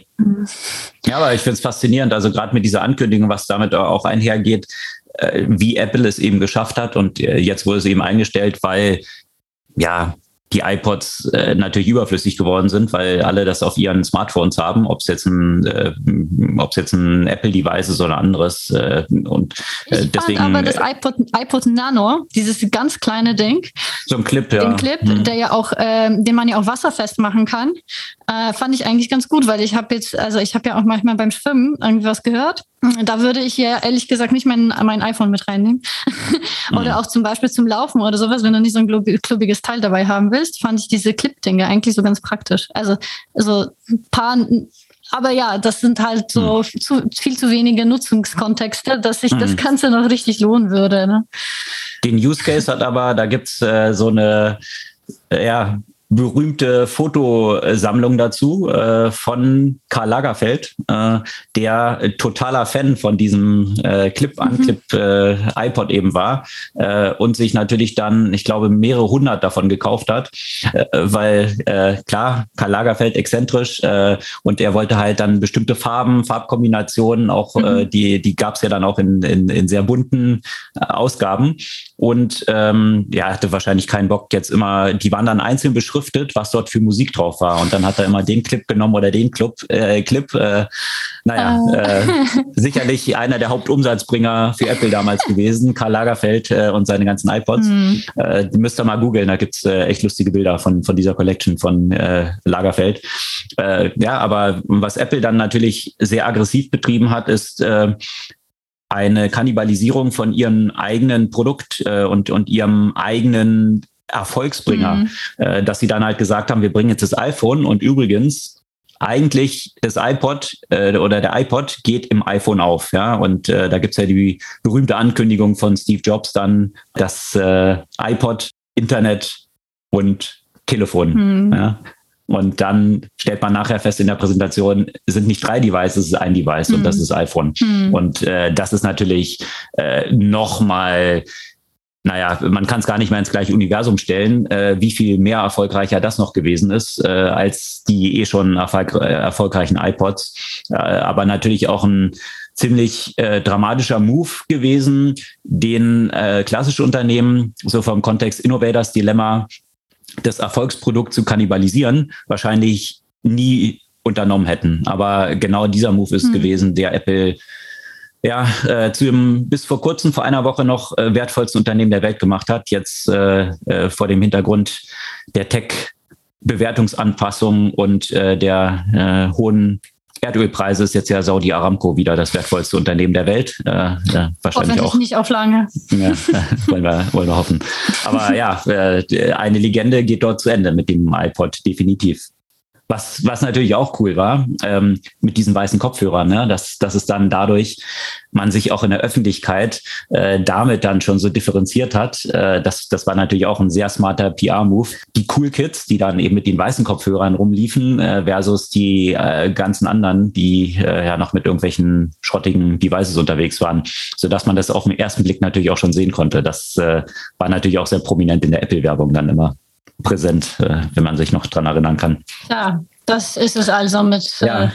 Ja, aber ich finde es faszinierend, also gerade mit dieser Ankündigung, was damit auch einhergeht, äh, wie Apple es eben geschafft hat und äh, jetzt wurde es eben eingestellt, weil ja die iPods äh, natürlich überflüssig geworden sind, weil alle das auf ihren Smartphones haben, ob es jetzt ein, äh, ob es jetzt ein Apple-Device ist oder anderes. Äh, und äh, ich deswegen. Aber das iPod, iPod Nano, dieses ganz kleine Ding, so ein Clip, ja, den Clip, mhm. der ja auch, äh, den man ja auch wasserfest machen kann, äh, fand ich eigentlich ganz gut, weil ich habe jetzt, also ich habe ja auch manchmal beim Schwimmen irgendwas gehört. Da würde ich ja ehrlich gesagt nicht mein, mein iPhone mit reinnehmen. oder mhm. auch zum Beispiel zum Laufen oder sowas, wenn du nicht so ein klubbiges Teil dabei haben willst, fand ich diese Clip-Dinge eigentlich so ganz praktisch. Also so ein paar aber ja, das sind halt so mhm. zu, viel zu wenige Nutzungskontexte, dass sich mhm. das Ganze noch richtig lohnen würde. Ne? Den Use Case hat aber, da gibt's äh, so eine, äh, ja, berühmte Fotosammlung dazu äh, von Karl Lagerfeld, äh, der totaler Fan von diesem äh, Clip-an-Clip mhm. äh, eben war äh, und sich natürlich dann, ich glaube, mehrere hundert davon gekauft hat, äh, weil klar, Karl Lagerfeld exzentrisch und er wollte halt dann bestimmte Farben, Farbkombinationen, auch mhm. die, die gab es ja dann auch in, in, in sehr bunten Ausgaben und ähm, ja, hatte wahrscheinlich keinen Bock jetzt immer, die waren dann einzeln beschriftet, was dort für Musik drauf war. Und dann hat er immer den Clip genommen oder den Club, äh, Clip. Äh, naja, oh. äh, sicherlich einer der Hauptumsatzbringer für Apple damals gewesen, Karl Lagerfeld äh, und seine ganzen iPods. Mhm. Äh, die müsst ihr mal googeln, da gibt's äh, echt lustige Bilder von, von dieser Collection von äh, Lagerfeld. Äh, ja, aber was Apple dann natürlich sehr aggressiv betrieben hat, ist äh, eine Kannibalisierung von ihrem eigenen Produkt äh, und, und ihrem eigenen Erfolgsbringer, mhm. äh, dass sie dann halt gesagt haben, wir bringen jetzt das iPhone und übrigens eigentlich das iPod äh, oder der iPod geht im iPhone auf, ja. Und äh, da gibt's ja die berühmte Ankündigung von Steve Jobs dann, dass äh, iPod, Internet und Telefon, mhm. ja. Und dann stellt man nachher fest in der Präsentation, sind nicht drei Devices, es ist ein Device mhm. und das hm. ist iPhone. Mhm. Und äh, das ist natürlich äh, nochmal naja, man kann es gar nicht mehr ins gleiche Universum stellen, äh, wie viel mehr erfolgreicher das noch gewesen ist, äh, als die eh schon erfolg äh, erfolgreichen iPods. Äh, aber natürlich auch ein ziemlich äh, dramatischer Move gewesen, den äh, klassische Unternehmen so vom Kontext Innovators Dilemma das Erfolgsprodukt zu kannibalisieren, wahrscheinlich nie unternommen hätten. Aber genau dieser Move ist mhm. gewesen, der Apple ja, äh, zu dem bis vor kurzem, vor einer Woche noch äh, wertvollsten Unternehmen der Welt gemacht hat. Jetzt äh, äh, vor dem Hintergrund der Tech-Bewertungsanpassung und äh, der äh, hohen Erdölpreise ist jetzt ja Saudi Aramco wieder das wertvollste Unternehmen der Welt. Äh, ja, wahrscheinlich auch nicht auf lange. Ja, wollen, wir, wollen wir hoffen. Aber ja, äh, eine Legende geht dort zu Ende mit dem iPod, definitiv. Was, was natürlich auch cool war, ähm, mit diesen weißen Kopfhörern, ne? dass, dass es dann dadurch man sich auch in der Öffentlichkeit äh, damit dann schon so differenziert hat. Äh, das, das war natürlich auch ein sehr smarter PR-Move. Die Cool Kids, die dann eben mit den weißen Kopfhörern rumliefen, äh, versus die äh, ganzen anderen, die äh, ja noch mit irgendwelchen schrottigen Devices unterwegs waren, sodass man das auf den ersten Blick natürlich auch schon sehen konnte. Das äh, war natürlich auch sehr prominent in der Apple-Werbung dann immer präsent, äh, wenn man sich noch dran erinnern kann. Ja, das ist es also mit, ja. äh,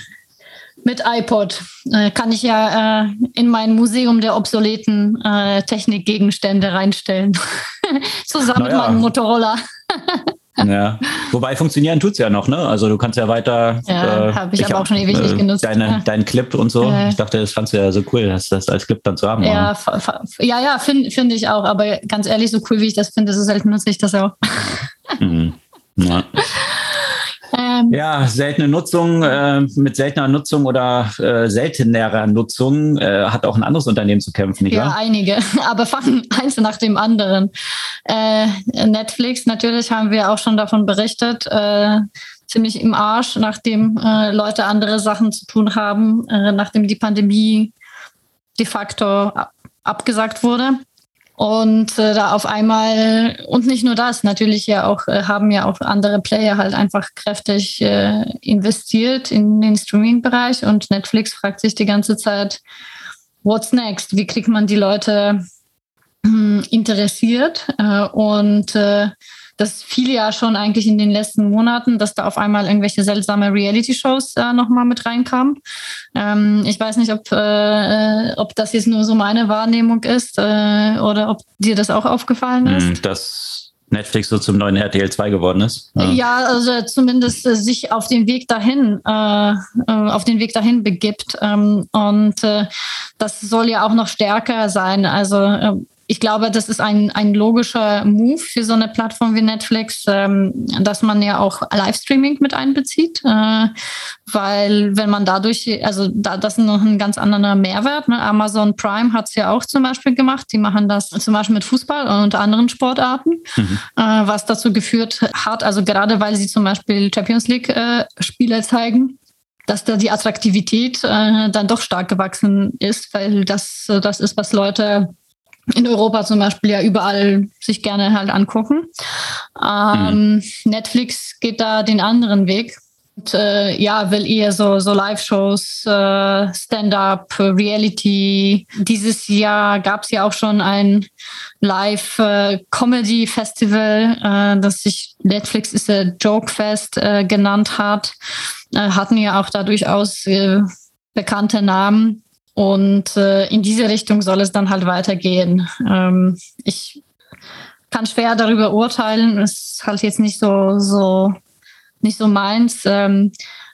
mit iPod. Äh, kann ich ja äh, in mein Museum der obsoleten äh, Technikgegenstände reinstellen. Zusammen naja. mit meinem Motorola. Ja, wobei funktionieren tut es ja noch, ne? Also du kannst ja weiter. Ja, äh, habe ich, ich, aber auch schon ewig nicht genutzt. Deine, ja. Deinen Clip und so. Äh, ich dachte, das fandst du ja so cool, das, das als Clip dann zu haben. Ja, ja, ja finde find ich auch. Aber ganz ehrlich, so cool wie ich das finde, so selten nutze ich das auch. Mhm. Ja. Ähm, ja, seltene Nutzung, äh, mit seltener Nutzung oder äh, seltenerer Nutzung äh, hat auch ein anderes Unternehmen zu kämpfen, nicht Ja, wahr? einige, aber fangen eins nach dem anderen. Äh, Netflix, natürlich haben wir auch schon davon berichtet, äh, ziemlich im Arsch, nachdem äh, Leute andere Sachen zu tun haben, nachdem die Pandemie de facto abgesagt wurde. Und äh, da auf einmal, und nicht nur das, natürlich ja auch, äh, haben ja auch andere Player halt einfach kräftig äh, investiert in den Streaming-Bereich und Netflix fragt sich die ganze Zeit, what's next? Wie kriegt man die Leute hm, interessiert? Äh, und äh, das fiel ja schon eigentlich in den letzten Monaten, dass da auf einmal irgendwelche seltsame Reality-Shows äh, nochmal mit reinkamen. Ähm, ich weiß nicht, ob, äh, ob das jetzt nur so meine Wahrnehmung ist äh, oder ob dir das auch aufgefallen ist. Hm, das Netflix so zum neuen RTL 2 geworden ist. Ja, ja also zumindest äh, sich auf den Weg dahin, äh, äh, auf den Weg dahin begibt. Ähm, und äh, das soll ja auch noch stärker sein. Also äh, ich glaube, das ist ein, ein logischer Move für so eine Plattform wie Netflix, ähm, dass man ja auch Livestreaming mit einbezieht, äh, weil wenn man dadurch, also da, das ist noch ein ganz anderer Mehrwert. Ne? Amazon Prime hat es ja auch zum Beispiel gemacht. Die machen das zum Beispiel mit Fußball und anderen Sportarten, mhm. äh, was dazu geführt hat, also gerade weil sie zum Beispiel Champions League äh, Spiele zeigen, dass da die Attraktivität äh, dann doch stark gewachsen ist, weil das das ist, was Leute in Europa zum Beispiel ja überall sich gerne halt angucken. Ähm, mhm. Netflix geht da den anderen Weg. Und, äh, ja, will eher so, so Live-Shows, äh, Stand-up, Reality. Dieses Jahr gab es ja auch schon ein Live-Comedy-Festival, äh, das sich Netflix ist a Joke Fest äh, genannt hat. Äh, hatten ja auch da durchaus äh, bekannte Namen. Und äh, in diese Richtung soll es dann halt weitergehen. Ähm, ich kann schwer darüber urteilen. Ist halt jetzt nicht so, so, nicht so meins. Ähm,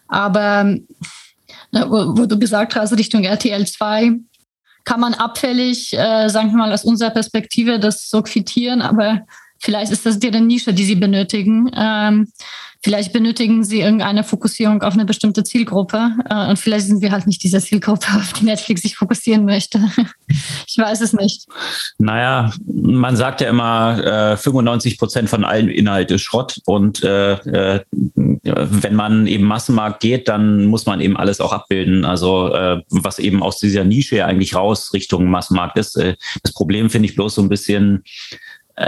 aber ne, wo, wo, du gesagt hast, Richtung RTL 2, kann man abfällig, äh, sagen wir mal, aus unserer Perspektive das so quittieren, aber vielleicht ist das deren Nische, die sie benötigen. Ähm, Vielleicht benötigen sie irgendeine Fokussierung auf eine bestimmte Zielgruppe äh, und vielleicht sind wir halt nicht diese Zielgruppe, auf die Netflix sich fokussieren möchte. ich weiß es nicht. Naja, man sagt ja immer, äh, 95 Prozent von allen Inhalt ist Schrott und äh, äh, wenn man eben Massenmarkt geht, dann muss man eben alles auch abbilden. Also äh, was eben aus dieser Nische eigentlich raus Richtung Massenmarkt ist. Äh, das Problem finde ich bloß so ein bisschen,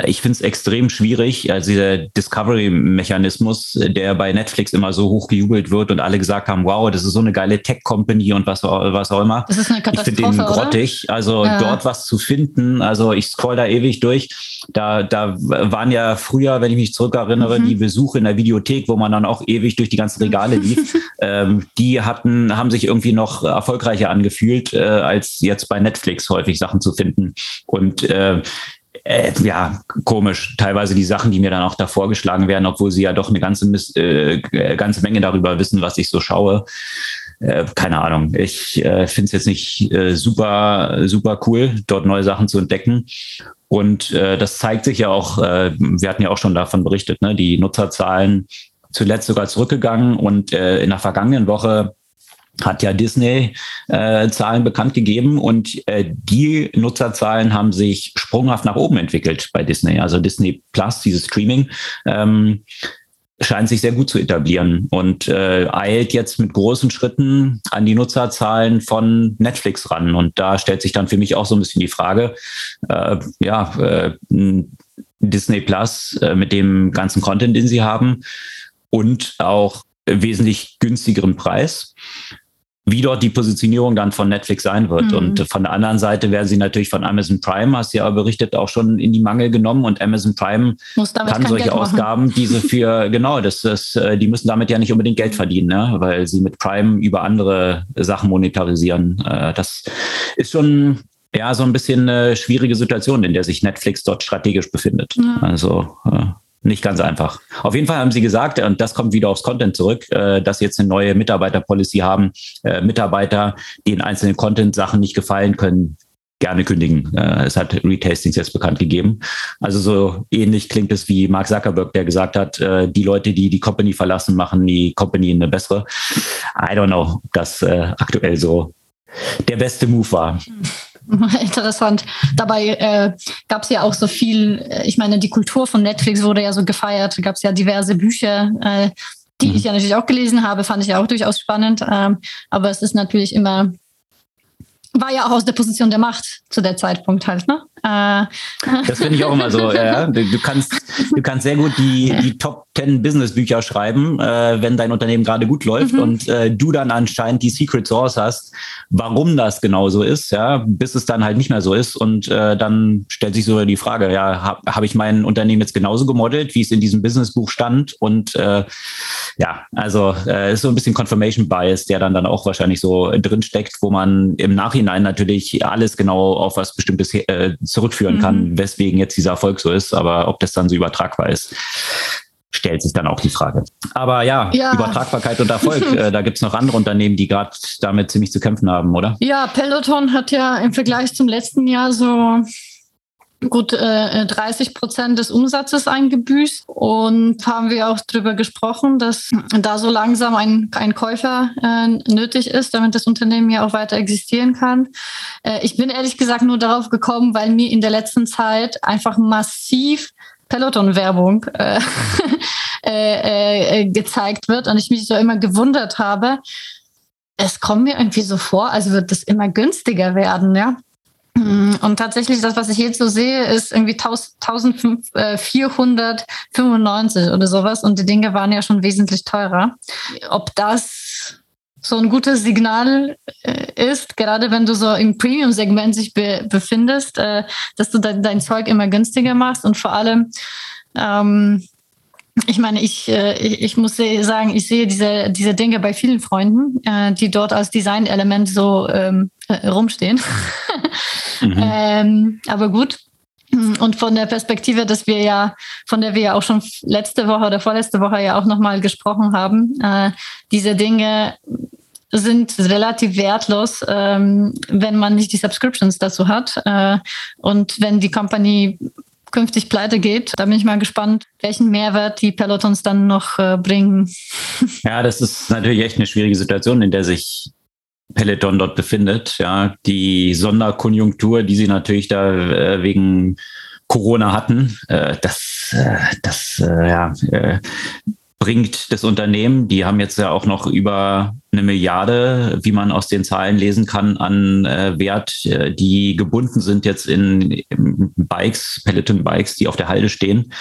ich finde es extrem schwierig, also dieser Discovery-Mechanismus, der bei Netflix immer so hoch gejubelt wird und alle gesagt haben, wow, das ist so eine geile Tech-Company und was, was auch immer. Das ist eine ich finde den grottig. Oder? Also ja. dort was zu finden, also ich scroll da ewig durch. Da, da waren ja früher, wenn ich mich zurückerinnere, mhm. die Besuche in der Videothek, wo man dann auch ewig durch die ganzen Regale lief, ähm, die hatten, haben sich irgendwie noch erfolgreicher angefühlt, äh, als jetzt bei Netflix häufig Sachen zu finden. Und äh, äh, ja, komisch. Teilweise die Sachen, die mir dann auch da vorgeschlagen werden, obwohl sie ja doch eine ganze, äh, ganze Menge darüber wissen, was ich so schaue. Äh, keine Ahnung. Ich äh, finde es jetzt nicht äh, super, super cool, dort neue Sachen zu entdecken. Und äh, das zeigt sich ja auch, äh, wir hatten ja auch schon davon berichtet, ne? die Nutzerzahlen zuletzt sogar zurückgegangen und äh, in der vergangenen Woche hat ja Disney äh, Zahlen bekannt gegeben und äh, die Nutzerzahlen haben sich sprunghaft nach oben entwickelt bei Disney. Also Disney Plus, dieses Streaming, ähm, scheint sich sehr gut zu etablieren und äh, eilt jetzt mit großen Schritten an die Nutzerzahlen von Netflix ran. Und da stellt sich dann für mich auch so ein bisschen die Frage, äh, ja, äh, Disney Plus äh, mit dem ganzen Content, den sie haben und auch wesentlich günstigeren Preis wie dort die Positionierung dann von Netflix sein wird. Mhm. Und von der anderen Seite werden sie natürlich von Amazon Prime, hast du ja berichtet, auch schon in die Mangel genommen. Und Amazon Prime kann solche Ausgaben, diese für, genau, das, das, äh, die müssen damit ja nicht unbedingt Geld verdienen, ne? weil sie mit Prime über andere Sachen monetarisieren. Äh, das ist schon ja so ein bisschen eine schwierige Situation, in der sich Netflix dort strategisch befindet. Ja. Also äh, nicht ganz einfach. Auf jeden Fall haben sie gesagt, und das kommt wieder aufs Content zurück, äh, dass sie jetzt eine neue Mitarbeiterpolicy haben. Äh, Mitarbeiter, die in einzelnen Content-Sachen nicht gefallen können, gerne kündigen. Äh, es hat Retastings jetzt bekannt gegeben. Also so ähnlich klingt es wie Mark Zuckerberg, der gesagt hat, die Leute, die die Company verlassen, machen die Company eine bessere. I don't know, ob das aktuell so der beste Move war. Interessant. Dabei äh, gab es ja auch so viel, äh, ich meine, die Kultur von Netflix wurde ja so gefeiert, gab es ja diverse Bücher, äh, die mhm. ich ja natürlich auch gelesen habe, fand ich ja auch durchaus spannend. Ähm, aber es ist natürlich immer, war ja auch aus der Position der Macht zu der Zeitpunkt halt, ne? Äh. Das finde ich auch immer so. Ja. Du, du, kannst, du kannst sehr gut die, die Top 10 Business Bücher schreiben, äh, wenn dein Unternehmen gerade gut läuft mhm. und äh, du dann anscheinend die Secret Source hast, warum das genau so ist, ja, bis es dann halt nicht mehr so ist. Und äh, dann stellt sich so die Frage, ja, habe hab ich mein Unternehmen jetzt genauso gemodelt, wie es in diesem Businessbuch stand? Und äh, ja, also ist so ein bisschen Confirmation Bias, der dann, dann auch wahrscheinlich so drin steckt, wo man im Nachhinein natürlich alles genau auf was Bestimmtes äh, zurückführen mhm. kann, weswegen jetzt dieser Erfolg so ist. Aber ob das dann so übertragbar ist, stellt sich dann auch die Frage. Aber ja, ja. Übertragbarkeit und Erfolg, äh, da gibt es noch andere Unternehmen, die gerade damit ziemlich zu kämpfen haben, oder? Ja, Peloton hat ja im Vergleich zum letzten Jahr so gut äh, 30 Prozent des Umsatzes eingebüßt und haben wir auch darüber gesprochen, dass da so langsam ein, ein Käufer äh, nötig ist, damit das Unternehmen ja auch weiter existieren kann. Äh, ich bin ehrlich gesagt nur darauf gekommen, weil mir in der letzten Zeit einfach massiv Peloton-Werbung äh, äh, äh, gezeigt wird und ich mich so immer gewundert habe, es kommt mir irgendwie so vor, als wird das immer günstiger werden, ja. Mm, und tatsächlich, das, was ich jetzt so sehe, ist irgendwie 1495 oder sowas. Und die Dinge waren ja schon wesentlich teurer. Ob das so ein gutes Signal äh, ist, gerade wenn du so im Premium-Segment sich be befindest, äh, dass du dein, dein Zeug immer günstiger machst und vor allem, ähm, ich meine, ich, äh, ich muss sagen, ich sehe diese, diese Dinge bei vielen Freunden, äh, die dort als Design-Element so ähm, äh, rumstehen. mhm. ähm, aber gut. Und von der Perspektive, dass wir ja, von der wir ja auch schon letzte Woche oder vorletzte Woche ja auch nochmal gesprochen haben, äh, diese Dinge sind relativ wertlos, ähm, wenn man nicht die Subscriptions dazu hat. Äh, und wenn die Company künftig pleite geht. Da bin ich mal gespannt, welchen Mehrwert die Pelotons dann noch äh, bringen. Ja, das ist natürlich echt eine schwierige Situation, in der sich Peloton dort befindet. Ja, die Sonderkonjunktur, die sie natürlich da äh, wegen Corona hatten, äh, das, äh, das äh, ja, äh, bringt das Unternehmen. Die haben jetzt ja auch noch über eine Milliarde, wie man aus den Zahlen lesen kann, an äh, Wert, äh, die gebunden sind jetzt in, in Bikes, Peloton-Bikes, die auf der Halde stehen,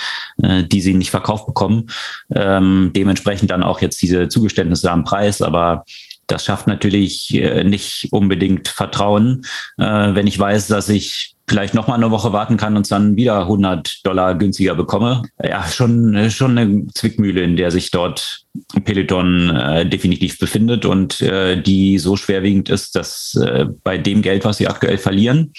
äh, die sie nicht verkauft bekommen. Ähm, dementsprechend dann auch jetzt diese Zugeständnisse am Preis, aber das schafft natürlich äh, nicht unbedingt Vertrauen, äh, wenn ich weiß, dass ich vielleicht noch mal eine Woche warten kann und dann wieder 100 Dollar günstiger bekomme. Ja, schon, schon eine Zwickmühle, in der sich dort Peloton äh, definitiv befindet und äh, die so schwerwiegend ist, dass äh, bei dem Geld, was sie aktuell verlieren,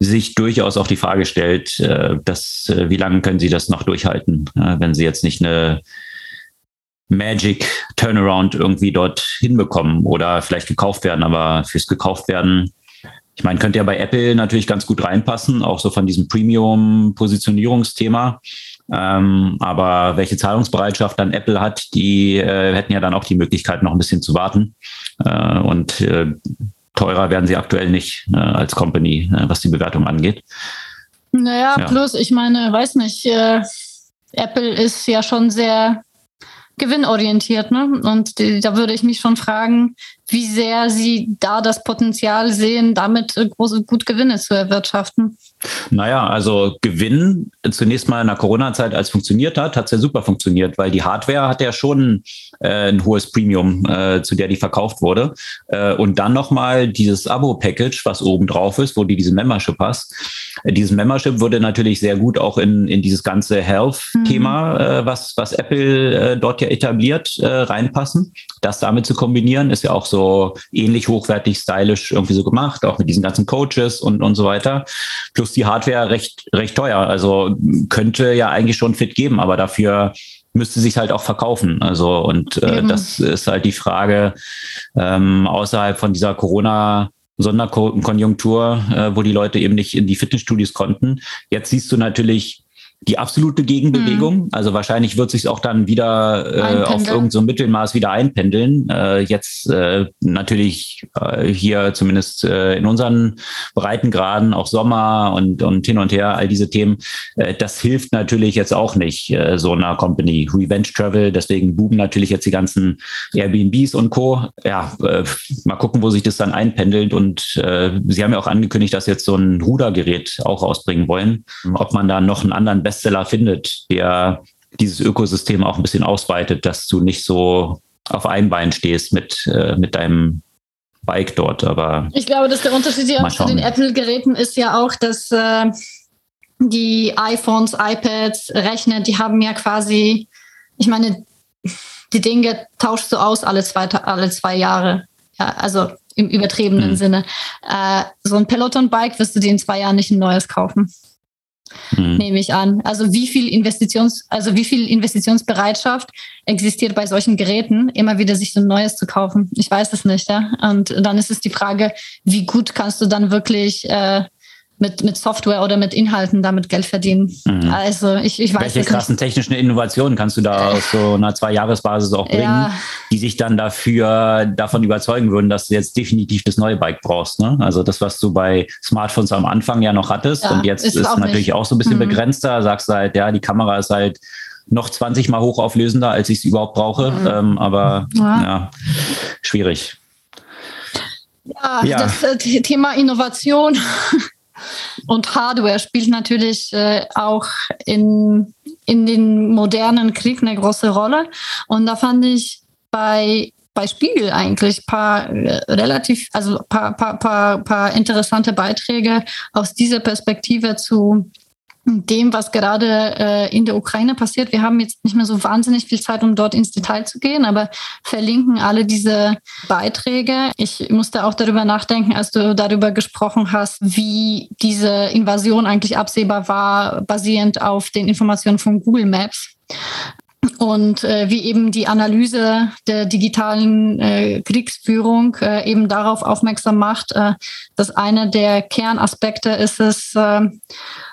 sich durchaus auch die Frage stellt, äh, dass, äh, wie lange können sie das noch durchhalten, äh, wenn sie jetzt nicht eine Magic Turnaround irgendwie dort hinbekommen oder vielleicht gekauft werden, aber fürs gekauft werden ich meine, könnte ja bei Apple natürlich ganz gut reinpassen, auch so von diesem Premium-Positionierungsthema. Ähm, aber welche Zahlungsbereitschaft dann Apple hat, die äh, hätten ja dann auch die Möglichkeit, noch ein bisschen zu warten. Äh, und äh, teurer werden sie aktuell nicht äh, als Company, äh, was die Bewertung angeht. Naja, ja. plus, ich meine, weiß nicht, äh, Apple ist ja schon sehr gewinnorientiert. Ne? Und die, da würde ich mich schon fragen, wie sehr Sie da das Potenzial sehen, damit große, gut Gewinne zu erwirtschaften. Naja, also Gewinn zunächst mal in der Corona-Zeit, als funktioniert hat, hat es ja super funktioniert, weil die Hardware hat ja schon äh, ein hohes Premium, äh, zu der die verkauft wurde. Äh, und dann nochmal dieses Abo-Package, was oben drauf ist, wo die diese Membership hast. Äh, dieses Membership würde natürlich sehr gut auch in, in dieses ganze Health-Thema, mhm. Äh, was, was Apple äh, dort ja etabliert, reinpassen. Das damit zu kombinieren, ist ja auch so ähnlich hochwertig, stylisch irgendwie so gemacht, auch mit diesen ganzen Coaches und, und so weiter. Plus die Hardware recht, recht teuer. Also könnte ja eigentlich schon fit geben, aber dafür müsste sich halt auch verkaufen. Also und äh, das ist halt die Frage ähm, außerhalb von dieser Corona Sonderkonjunktur, äh, wo die Leute eben nicht in die Fitnessstudios konnten. Jetzt siehst du natürlich die absolute Gegenbewegung. Mhm. Also wahrscheinlich wird sich auch dann wieder äh, auf irgendein so Mittelmaß wieder einpendeln. Äh, jetzt äh, natürlich äh, hier zumindest äh, in unseren Breitengraden auch Sommer und, und hin und her, all diese Themen. Äh, das hilft natürlich jetzt auch nicht äh, so einer Company. Revenge Travel, deswegen buben natürlich jetzt die ganzen Airbnbs und Co. Ja, äh, mal gucken, wo sich das dann einpendelt. Und äh, sie haben ja auch angekündigt, dass jetzt so ein Rudergerät auch rausbringen wollen. Ob man da noch einen anderen Bestseller findet, der dieses Ökosystem auch ein bisschen ausweitet, dass du nicht so auf einem Bein stehst mit, äh, mit deinem Bike dort. Aber ich glaube, dass der Unterschied ja zu den Apple-Geräten ist ja auch, dass äh, die iPhones, iPads, Rechner, die haben ja quasi, ich meine, die Dinge tauschst du aus alle zwei, alle zwei Jahre. Ja, also im übertriebenen mhm. Sinne. Äh, so ein Peloton-Bike wirst du dir in zwei Jahren nicht ein neues kaufen mhm. nehme ich an. Also wie viel Investitions, also wie viel Investitionsbereitschaft existiert bei solchen Geräten, immer wieder sich so ein neues zu kaufen? Ich weiß es nicht, ja. Und dann ist es die Frage, wie gut kannst du dann wirklich äh, mit, mit Software oder mit Inhalten damit Geld verdienen. Mhm. Also ich, ich weiß Welche krassen nicht. technischen Innovationen kannst du da aus so einer Zwei-Jahres-Basis auch bringen, ja. die sich dann dafür davon überzeugen würden, dass du jetzt definitiv das neue Bike brauchst. Ne? Also das, was du bei Smartphones am Anfang ja noch hattest ja, und jetzt ist, ist auch natürlich nicht. auch so ein bisschen mhm. begrenzter. Sagst halt, ja, die Kamera ist halt noch 20 mal hochauflösender, als ich es überhaupt brauche. Mhm. Ähm, aber ja. ja, schwierig. Ja, ja. das äh, Thema Innovation und Hardware spielt natürlich äh, auch in, in den modernen Krieg eine große Rolle. Und da fand ich bei bei Spiegel eigentlich paar äh, relativ, also paar, paar, paar, paar interessante Beiträge aus dieser Perspektive zu dem, was gerade äh, in der Ukraine passiert. Wir haben jetzt nicht mehr so wahnsinnig viel Zeit, um dort ins Detail zu gehen, aber verlinken alle diese Beiträge. Ich musste auch darüber nachdenken, als du darüber gesprochen hast, wie diese Invasion eigentlich absehbar war, basierend auf den Informationen von Google Maps und äh, wie eben die Analyse der digitalen äh, Kriegsführung äh, eben darauf aufmerksam macht, äh, dass einer der Kernaspekte ist es, äh,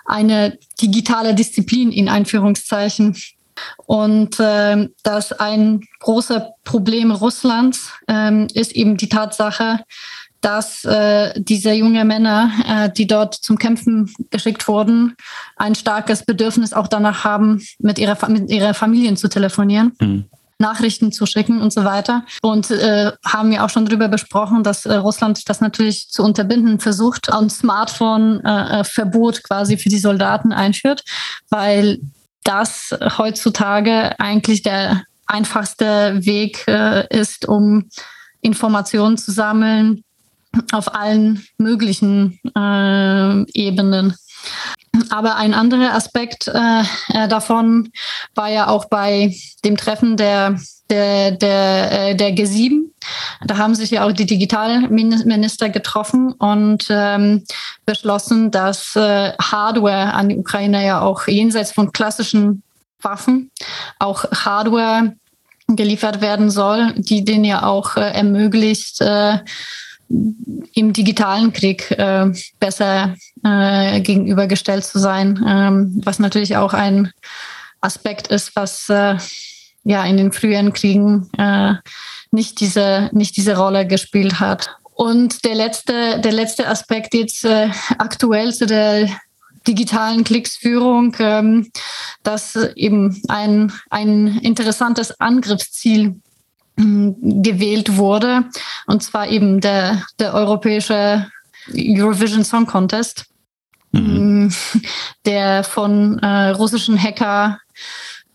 eine digitale Disziplin in Einführungszeichen. Und äh, dass ein großer Problem Russlands äh, ist eben die Tatsache, dass äh, diese jungen Männer, äh, die dort zum Kämpfen geschickt wurden, ein starkes Bedürfnis auch danach haben, mit ihrer, mit ihrer Familien zu telefonieren. Mhm. Nachrichten zu schicken und so weiter. Und äh, haben ja auch schon darüber besprochen, dass äh, Russland das natürlich zu unterbinden versucht und Smartphone-Verbot äh, quasi für die Soldaten einführt, weil das heutzutage eigentlich der einfachste Weg äh, ist, um Informationen zu sammeln, auf allen möglichen äh, Ebenen. Aber ein anderer Aspekt äh, äh, davon war ja auch bei dem Treffen der, der, der, äh, der G7. Da haben sich ja auch die Digitalminister getroffen und ähm, beschlossen, dass äh, Hardware an die Ukraine ja auch jenseits von klassischen Waffen auch Hardware geliefert werden soll, die denen ja auch äh, ermöglicht, äh, im digitalen Krieg äh, besser äh, gegenübergestellt zu sein, ähm, was natürlich auch ein Aspekt ist, was äh, ja in den früheren Kriegen äh, nicht diese nicht diese Rolle gespielt hat. Und der letzte der letzte Aspekt jetzt äh, aktuell zu der digitalen Kriegsführung, ähm, dass eben ein ein interessantes Angriffsziel gewählt wurde, und zwar eben der, der europäische Eurovision Song Contest, mhm. der von äh, russischen Hacker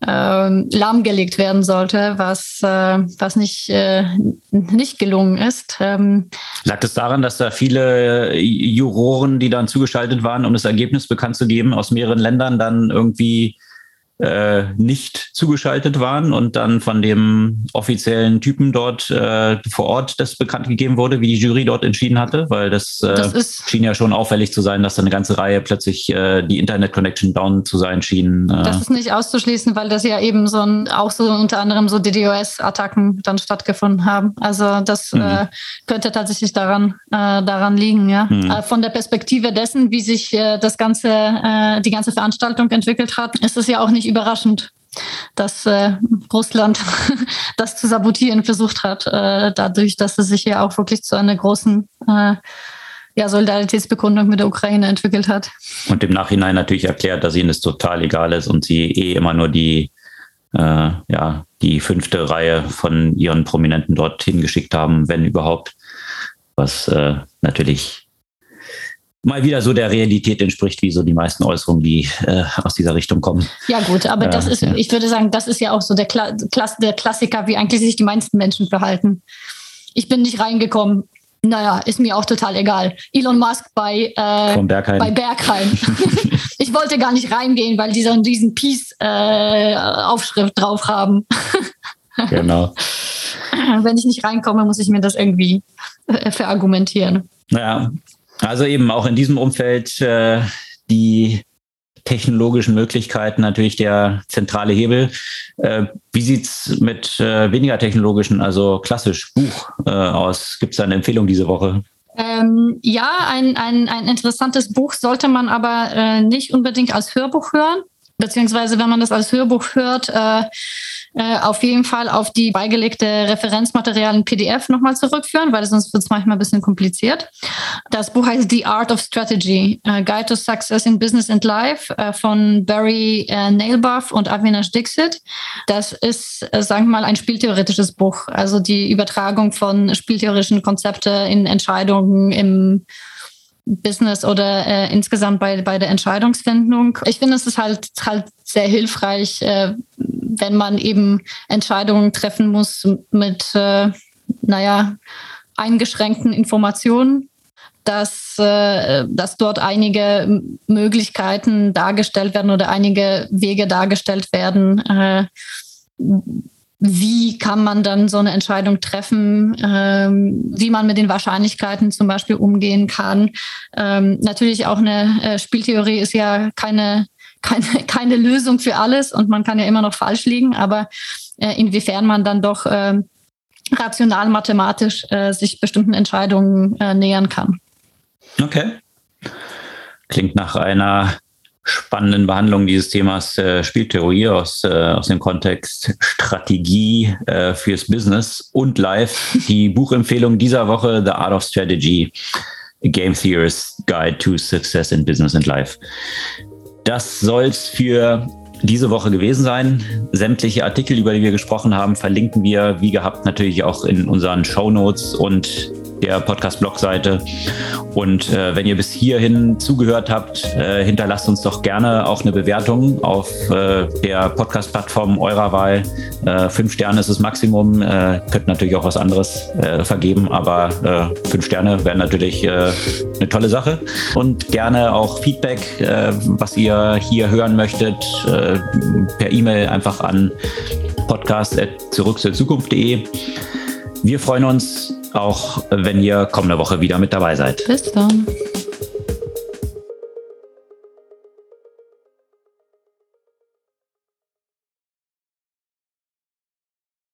äh, lahmgelegt werden sollte, was, äh, was nicht, äh, nicht gelungen ist. Ähm, Lag es daran, dass da viele Juroren, die dann zugeschaltet waren, um das Ergebnis bekannt zu geben, aus mehreren Ländern dann irgendwie äh, nicht zugeschaltet waren und dann von dem offiziellen Typen dort äh, vor Ort das bekannt gegeben wurde, wie die Jury dort entschieden hatte, weil das, äh, das schien ja schon auffällig zu sein, dass da eine ganze Reihe plötzlich äh, die Internet-Connection down zu sein schien. Äh. Das ist nicht auszuschließen, weil das ja eben so ein, auch so unter anderem so DDoS-Attacken dann stattgefunden haben. Also das mhm. äh, könnte tatsächlich daran, äh, daran liegen, ja. Mhm. Äh, von der Perspektive dessen, wie sich äh, das ganze, äh, die ganze Veranstaltung entwickelt hat, ist es ja auch nicht überraschend, dass äh, Russland das zu sabotieren versucht hat, äh, dadurch, dass es sich ja auch wirklich zu einer großen äh, ja, Solidaritätsbekundung mit der Ukraine entwickelt hat. Und im Nachhinein natürlich erklärt, dass ihnen das total egal ist und sie eh immer nur die, äh, ja, die fünfte Reihe von ihren Prominenten dorthin geschickt haben, wenn überhaupt. Was äh, natürlich mal wieder so der Realität entspricht, wie so die meisten Äußerungen, die äh, aus dieser Richtung kommen. Ja gut, aber äh, das ist, ja. ich würde sagen, das ist ja auch so der, Kla Klass der Klassiker, wie eigentlich sich die meisten Menschen verhalten. Ich bin nicht reingekommen. Naja, ist mir auch total egal. Elon Musk bei, äh, Bergheim. bei Bergheim. ich wollte gar nicht reingehen, weil die so einen riesen Peace-Aufschrift äh, drauf haben. genau. Wenn ich nicht reinkomme, muss ich mir das irgendwie äh, verargumentieren. Naja, also eben auch in diesem Umfeld äh, die technologischen Möglichkeiten natürlich der zentrale Hebel. Äh, wie sieht's mit äh, weniger technologischen, also klassisch Buch äh, aus? Gibt es eine Empfehlung diese Woche? Ähm, ja, ein, ein, ein interessantes Buch sollte man aber äh, nicht unbedingt als Hörbuch hören, beziehungsweise wenn man das als Hörbuch hört, äh, äh, auf jeden Fall auf die beigelegte Referenzmaterialien PDF nochmal zurückführen, weil sonst wird es manchmal ein bisschen kompliziert. Das Buch heißt The Art of Strategy, äh, Guide to Success in Business and Life äh, von Barry äh, Nailbuff und Avinash Dixit. Das ist, äh, sagen wir mal, ein spieltheoretisches Buch, also die Übertragung von spieltheoretischen Konzepten in Entscheidungen im Business oder äh, insgesamt bei, bei der Entscheidungsfindung. Ich finde, es ist halt, halt sehr hilfreich, äh, wenn man eben Entscheidungen treffen muss mit, äh, naja, eingeschränkten Informationen, dass, äh, dass dort einige Möglichkeiten dargestellt werden oder einige Wege dargestellt werden, äh, wie kann man dann so eine Entscheidung treffen, ähm, wie man mit den Wahrscheinlichkeiten zum Beispiel umgehen kann. Ähm, natürlich auch eine äh, Spieltheorie ist ja keine, keine, keine Lösung für alles und man kann ja immer noch falsch liegen, aber äh, inwiefern man dann doch äh, rational mathematisch äh, sich bestimmten Entscheidungen äh, nähern kann. Okay. Klingt nach einer spannenden Behandlung dieses Themas äh, Spieltheorie aus, äh, aus dem Kontext Strategie äh, fürs Business und live die Buchempfehlung dieser Woche, The Art of Strategy, Game Theorist Guide to Success in Business and Life. Das soll's für diese Woche gewesen sein. Sämtliche Artikel, über die wir gesprochen haben, verlinken wir wie gehabt natürlich auch in unseren Show Notes und der Podcast-Blog-Seite. Und äh, wenn ihr bis hierhin zugehört habt, äh, hinterlasst uns doch gerne auch eine Bewertung auf äh, der Podcast-Plattform eurer Wahl. Äh, fünf Sterne ist das Maximum. Äh, könnt natürlich auch was anderes äh, vergeben, aber fünf Sterne wären natürlich eine tolle Sache. Und gerne auch Feedback, was ihr hier hören möchtet, per E-Mail einfach an podcast.zurückzurzukunft.de. Wir freuen uns auch wenn ihr kommende Woche wieder mit dabei seid. Bis dann.